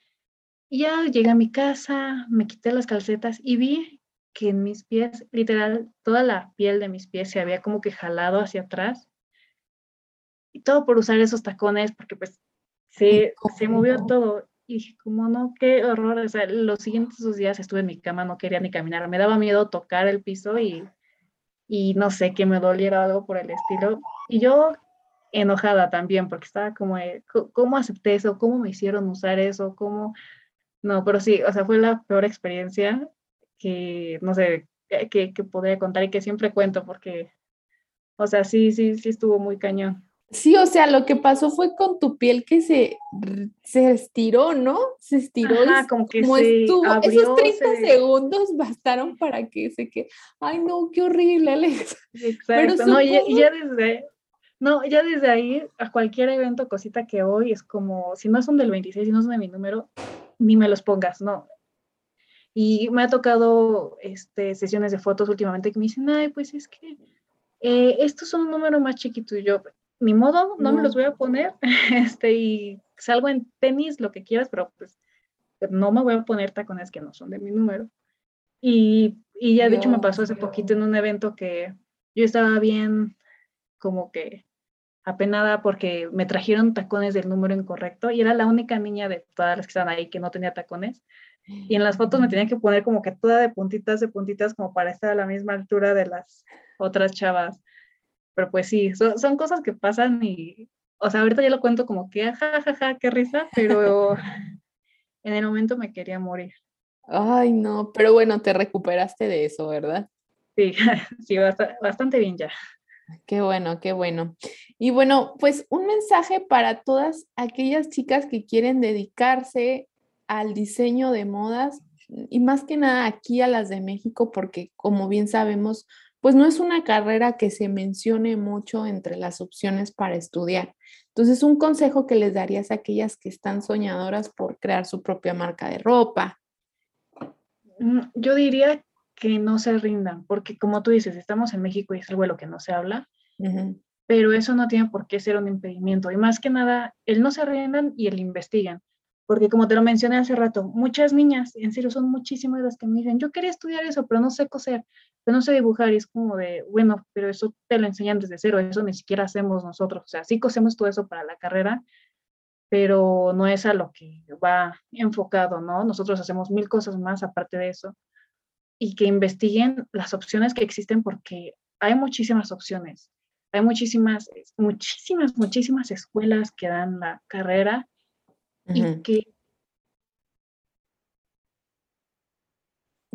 Y ya llegué a mi casa, me quité las calcetas y vi que en mis pies, literal, toda la piel de mis pies se había como que jalado hacia atrás. Y todo por usar esos tacones, porque pues se, se movió todo. Y dije, como no, qué horror. O sea, los siguientes dos días estuve en mi cama, no quería ni caminar. Me daba miedo tocar el piso y, y no sé, que me doliera algo por el estilo. Y yo enojada también, porque estaba como, ¿cómo acepté eso? ¿Cómo me hicieron usar eso? ¿Cómo? No, pero sí, o sea, fue la peor experiencia que, no sé, que, que podría contar y que siempre cuento porque, o sea, sí, sí, sí estuvo muy cañón. Sí, o sea, lo que pasó fue con tu piel que se, se estiró, ¿no? Se estiró Ajá, como que se estuvo. Esos 30 segundos bastaron para que se que, ay no, qué horrible, Alex. Exacto, no, ya, ya, desde, no, ya desde ahí, a cualquier evento, cosita que hoy, es como, si no son del 26, si no son de mi número, ni me los pongas, no. Y me ha tocado este, sesiones de fotos últimamente que me dicen, ay, pues es que eh, estos son un número más chiquito y yo, ni modo, no, me los voy a poner, este, y salgo en tenis, lo que quieras, pero pues no me voy a poner tacones que no son de mi número. Y, y ya de hecho me pasó hace poquito en un evento que yo estaba bien como que apenada porque me trajeron tacones del número incorrecto y era la única niña de todas las que estaban ahí que no tenía tacones. Y en las fotos me tenía que poner como que toda de puntitas, de puntitas, como para estar a la misma altura de las otras chavas. Pero pues sí, son, cosas que pasan y, o sea, ahorita ya lo cuento como que, jajaja, ja, qué risa, pero en el momento me quería morir. Ay, no, pero bueno, te recuperaste de eso, ¿verdad? Sí, sí, bastante bien ya. Qué bueno, qué bueno. Y bueno, pues un mensaje para todas aquellas chicas que quieren dedicarse al diseño de modas y más que nada aquí a las de México, porque como bien sabemos, pues no es una carrera que se mencione mucho entre las opciones para estudiar. Entonces, un consejo que les darías a aquellas que están soñadoras por crear su propia marca de ropa. Mm, yo diría que no se rindan, porque como tú dices, estamos en México y es algo de lo que no se habla, pero eso no tiene por qué ser un impedimento. Y más que nada, el no se rindan y el investiguen, porque como te lo mencioné hace rato, muchas niñas, en serio, son muchísimas las que me dicen, yo quería estudiar eso, pero no sé coser, pero no sé dibujar, y es como de, bueno, pero eso te lo enseñan desde cero, eso ni siquiera hacemos nosotros, o sea, sí cosemos todo eso para la carrera, pero no es a lo que va enfocado, ¿no? Nosotros hacemos mil cosas más aparte de eso y que investiguen las opciones que existen porque hay muchísimas opciones. Hay muchísimas, muchísimas, muchísimas escuelas que dan la carrera y que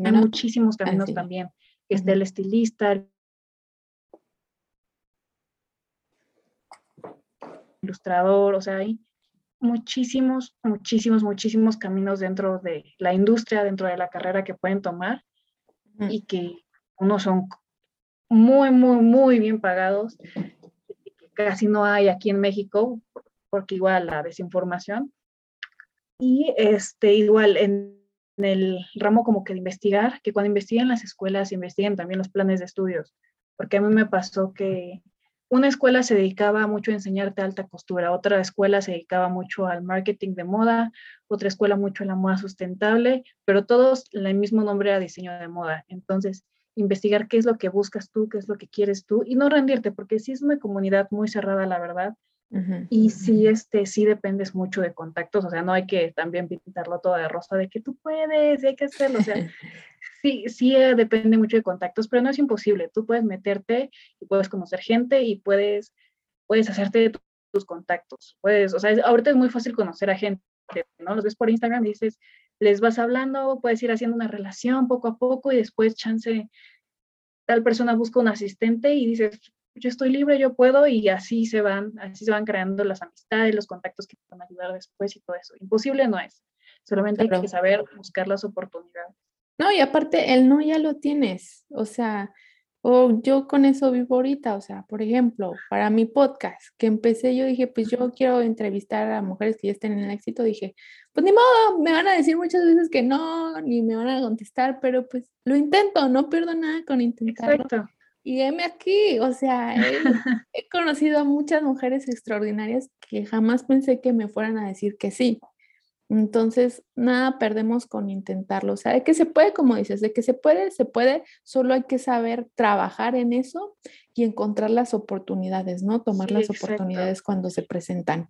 hay muchísimos caminos también. Está el estilista, el ilustrador, o sea, hay muchísimos, muchísimos, muchísimos caminos dentro de la industria, dentro de la carrera que pueden tomar y que unos son muy, muy, muy bien pagados, casi no hay aquí en México, porque igual la desinformación. Y este, igual en, el ramo como que de investigar, que cuando investiguen las escuelas, investiguen también los planes de estudios, porque a mí me pasó que una escuela se dedicaba mucho a enseñarte alta costura, otra escuela se dedicaba mucho al marketing de moda, otra escuela mucho a la moda sustentable, pero todos el mismo nombre era diseño de moda. Entonces, investigar qué es lo que buscas tú, qué es lo que quieres tú y no rendirte, porque sí es una comunidad muy cerrada, la verdad. Y sí, este, sí dependes mucho de contactos, o sea, no hay que también pintarlo todo de rosa de que tú puedes y hay que hacerlo, o sea, sí, sí eh, depende mucho de contactos, pero no es imposible. Tú puedes meterte y puedes conocer gente y puedes, puedes hacerte de tus contactos. Puedes, o sea, ahorita es muy fácil conocer a gente, ¿no? Los ves por Instagram y dices, les vas hablando, puedes ir haciendo una relación poco a poco y después chance tal persona busca un asistente y dices, yo estoy libre, yo puedo y así se van, así se van creando las amistades, los contactos que te van a ayudar después y todo eso. Imposible no es. Solamente hay que saber buscar las oportunidades. No, y aparte el no ya lo tienes, o sea, o yo con eso vivo ahorita, o sea, por ejemplo, para mi podcast que empecé, yo dije, pues yo quiero entrevistar a mujeres que ya estén en el éxito, dije, pues ni modo, me van a decir muchas veces que no, ni me van a contestar, pero pues lo intento, no pierdo nada con intentarlo. Exacto. Y heme aquí, o sea, he, he conocido a muchas mujeres extraordinarias que jamás pensé que me fueran a decir que sí. Entonces, nada perdemos con intentarlo. O sea, de que se puede, como dices, de que se puede, se puede, solo hay que saber trabajar en eso y encontrar las oportunidades, ¿no? Tomar las oportunidades cuando se presentan.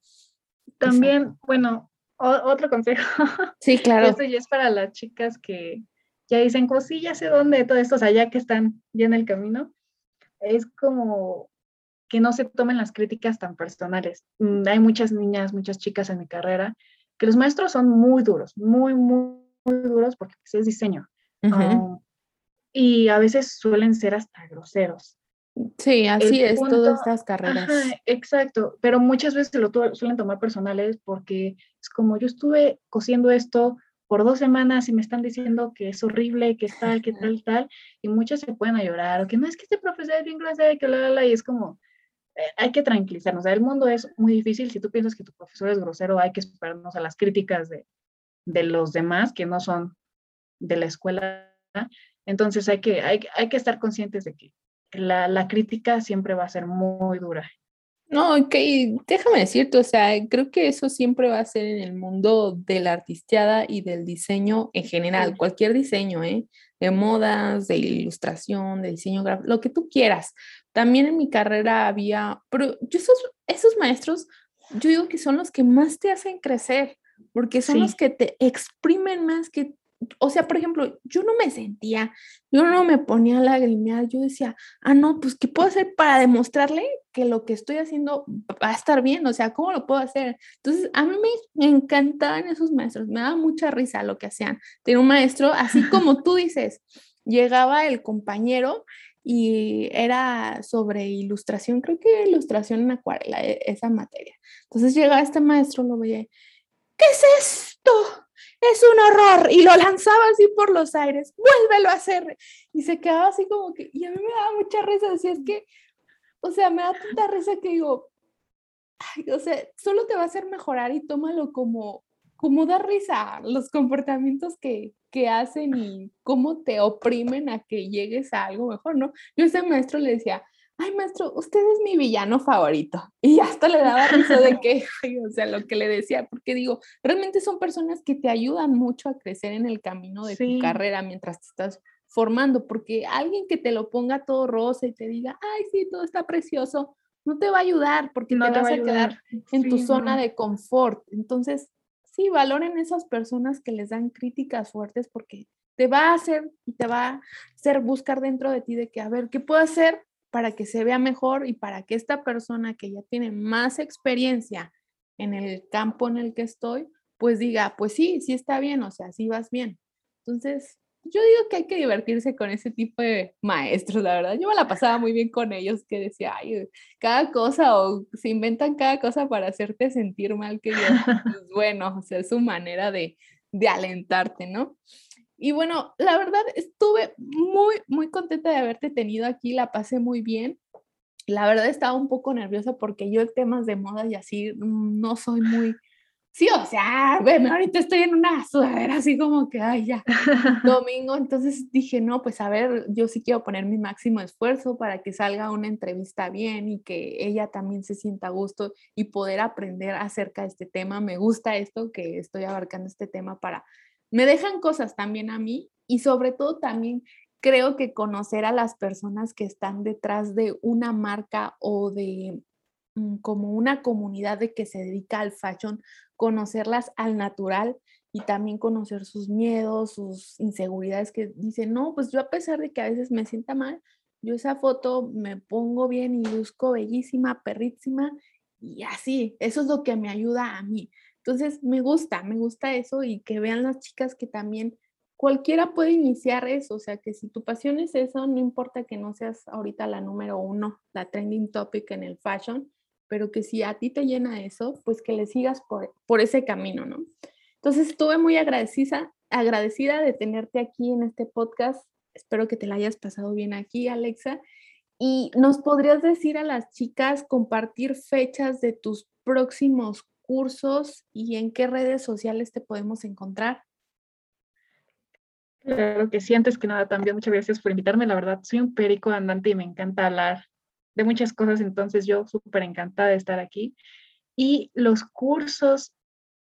También, bueno, otro consejo. Sí, claro. Esto ya es para las chicas que ya dicen, pues sí, ya sé dónde, todo esto, o sea, ya que están ya en el camino, es como que no se tomen las críticas tan personales. Mm, hay muchas niñas, muchas chicas en mi carrera que los maestros son muy duros, muy, muy, muy duros porque pues, es diseño. Um, y a veces suelen ser hasta groseros. Sí, así es, todas estas carreras. exacto, pero muchas veces lo suelen tomar personales porque es como yo estuve cosiendo esto por dos semanas y me están diciendo que es horrible, que es tal, que tal, tal, y muchas se pueden a llorar, o que no es que este profesor es bien grosero, que la, la, la, y es como, eh, hay que tranquilizarnos. el mundo es muy difícil. Si tú piensas que tu profesor es grosero, hay que esperarnos a las críticas de, de los demás que no son de la escuela. Entonces hay que, hay, hay que estar conscientes de que la, la crítica siempre va a ser muy dura. No, ok, déjame decirte, o sea, creo que eso siempre va a ser en el mundo de la artisteada y del diseño en general, cualquier diseño, ¿eh? De modas, de ilustración, de diseño gráfico, lo que tú quieras. También en mi carrera había, pero yo esos, esos maestros, yo digo que son los que más te hacen crecer, porque son los que te exprimen más, que o sea, por ejemplo, yo no me sentía, yo no me ponía a lagrimear, yo decía, ah, no, pues, ¿qué puedo hacer para demostrarle que lo que estoy haciendo va a estar bien? O sea, ¿cómo lo puedo hacer? Entonces, a mí me encantaban esos maestros, me daba mucha risa lo que hacían. Tenía un maestro, así como tú dices, llegaba el compañero y era sobre ilustración, creo que ilustración en acuarela, e, esa materia. Entonces llegaba este maestro, lo veía, ¿qué es esto? Es un horror, y lo lanzaba así por los aires, vuélvelo a hacer, y se quedaba así como que, y a mí me daba mucha risa, decía, es que, o sea, me da tanta risa que digo, ay, o sea, solo te va a hacer mejorar y tómalo como, como da risa los comportamientos que, que hacen y cómo te oprimen a que llegues a algo mejor, ¿no? Yo ese maestro le decía, ay maestro, usted es mi villano favorito. Y hasta le daba risa de que, o sea, lo que le decía, porque digo, realmente son personas que te ayudan mucho a crecer en el camino de tu carrera mientras te estás formando, porque alguien que te lo ponga todo rosa y te diga, ay, sí, todo está precioso, no te va a ayudar porque no te, vas a, quedar en tu zona de confort. Entonces, sí, valoren esas personas que les dan críticas fuertes porque te va a hacer y te va a hacer buscar dentro de ti de que, a ver, ¿qué puedo hacer para que se vea mejor y para que esta persona que ya tiene más experiencia en el campo en el que estoy, pues diga, pues sí, sí está bien, o sea, sí vas bien. Entonces, yo digo que hay que divertirse con ese tipo de maestros, la verdad. Yo me la pasaba muy bien con ellos, que decía, ay, cada cosa o se inventan cada cosa para hacerte sentir mal, que yo, pues bueno, o sea, es su manera de, de alentarte, ¿no? Y bueno, la verdad estuve muy, muy contenta de haberte tenido aquí, la pasé muy bien. La verdad estaba un poco nerviosa porque yo en temas de moda y así no soy muy... Sí, o sea, bueno, ahorita estoy en una sudadera así como que, ay, ya, domingo. Entonces dije, no, pues a ver, yo sí quiero poner mi máximo esfuerzo para que salga una entrevista bien y que ella también se sienta a gusto y poder aprender acerca de este tema. Me gusta esto que estoy abarcando este tema para me dejan cosas también a mí y sobre todo también creo que conocer a las personas que están detrás de una marca o de mm, como una comunidad de que se dedica al fashion, conocerlas al natural y también conocer sus miedos, sus inseguridades que dicen, no, pues yo a pesar de que a veces me sienta mal, yo esa foto me pongo bien y luzco bellísima, perrísima y así, eso es lo que me ayuda a mí. Entonces, me gusta, me gusta eso y que vean las chicas que también cualquiera puede iniciar eso, o sea, que si tu pasión es eso, no importa que no seas ahorita la número uno, la trending topic en el fashion, pero que si a ti te llena eso, pues que le sigas por, por ese camino, ¿no? Entonces, estuve muy agradecida, agradecida de tenerte aquí en este podcast. Espero que te la hayas pasado bien aquí, Alexa. Y nos podrías decir a las chicas compartir fechas de tus próximos cursos y en qué redes sociales te podemos encontrar? Claro que sí, antes que nada también muchas gracias por invitarme, la verdad soy un perico andante y me encanta hablar de muchas cosas, entonces yo súper encantada de estar aquí. Y los cursos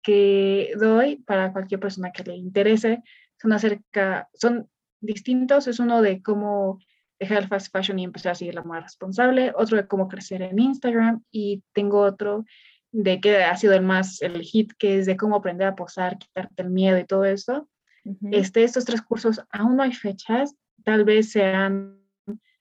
que doy para cualquier persona que le interese son acerca, son distintos, es uno de cómo dejar el fast fashion y empezar a seguir la moda responsable, otro de cómo crecer en Instagram y tengo otro de que ha sido el más, el hit, que es de cómo aprender a posar, quitarte el miedo y todo eso. este, estos tres cursos aún no hay fechas, tal vez sean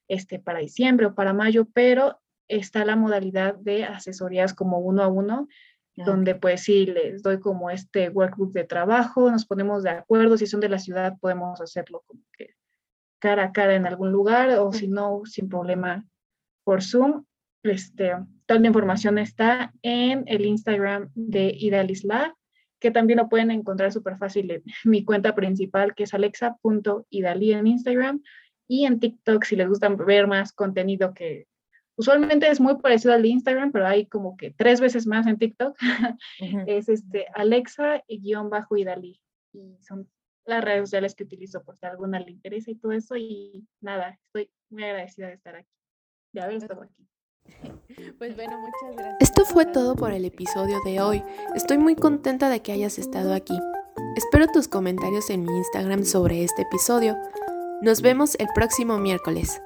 este, para diciembre o para mayo, pero está la modalidad de asesorías como uno a uno, donde pues sí les doy como este workbook de trabajo, nos ponemos de acuerdo, si son de la ciudad podemos hacerlo como que cara a cara en algún lugar o si no, sin problema por Zoom. Este, toda la información está en el Instagram de Idalisla, que también lo pueden encontrar súper fácil en mi cuenta principal, que es alexa.idali en Instagram, y en TikTok, si les gusta ver más contenido que usualmente es muy parecido al de Instagram, pero hay como que tres veces más en TikTok, es este Alexa-Idali. Y son las redes sociales que utilizo por si a alguna le interesa y todo eso. Y nada, estoy muy agradecida de estar aquí, de haber estado aquí. Pues bueno, muchas gracias. Esto fue todo por el episodio de hoy. Estoy muy contenta de que hayas estado aquí. Espero tus comentarios en mi Instagram sobre este episodio. Nos vemos el próximo miércoles.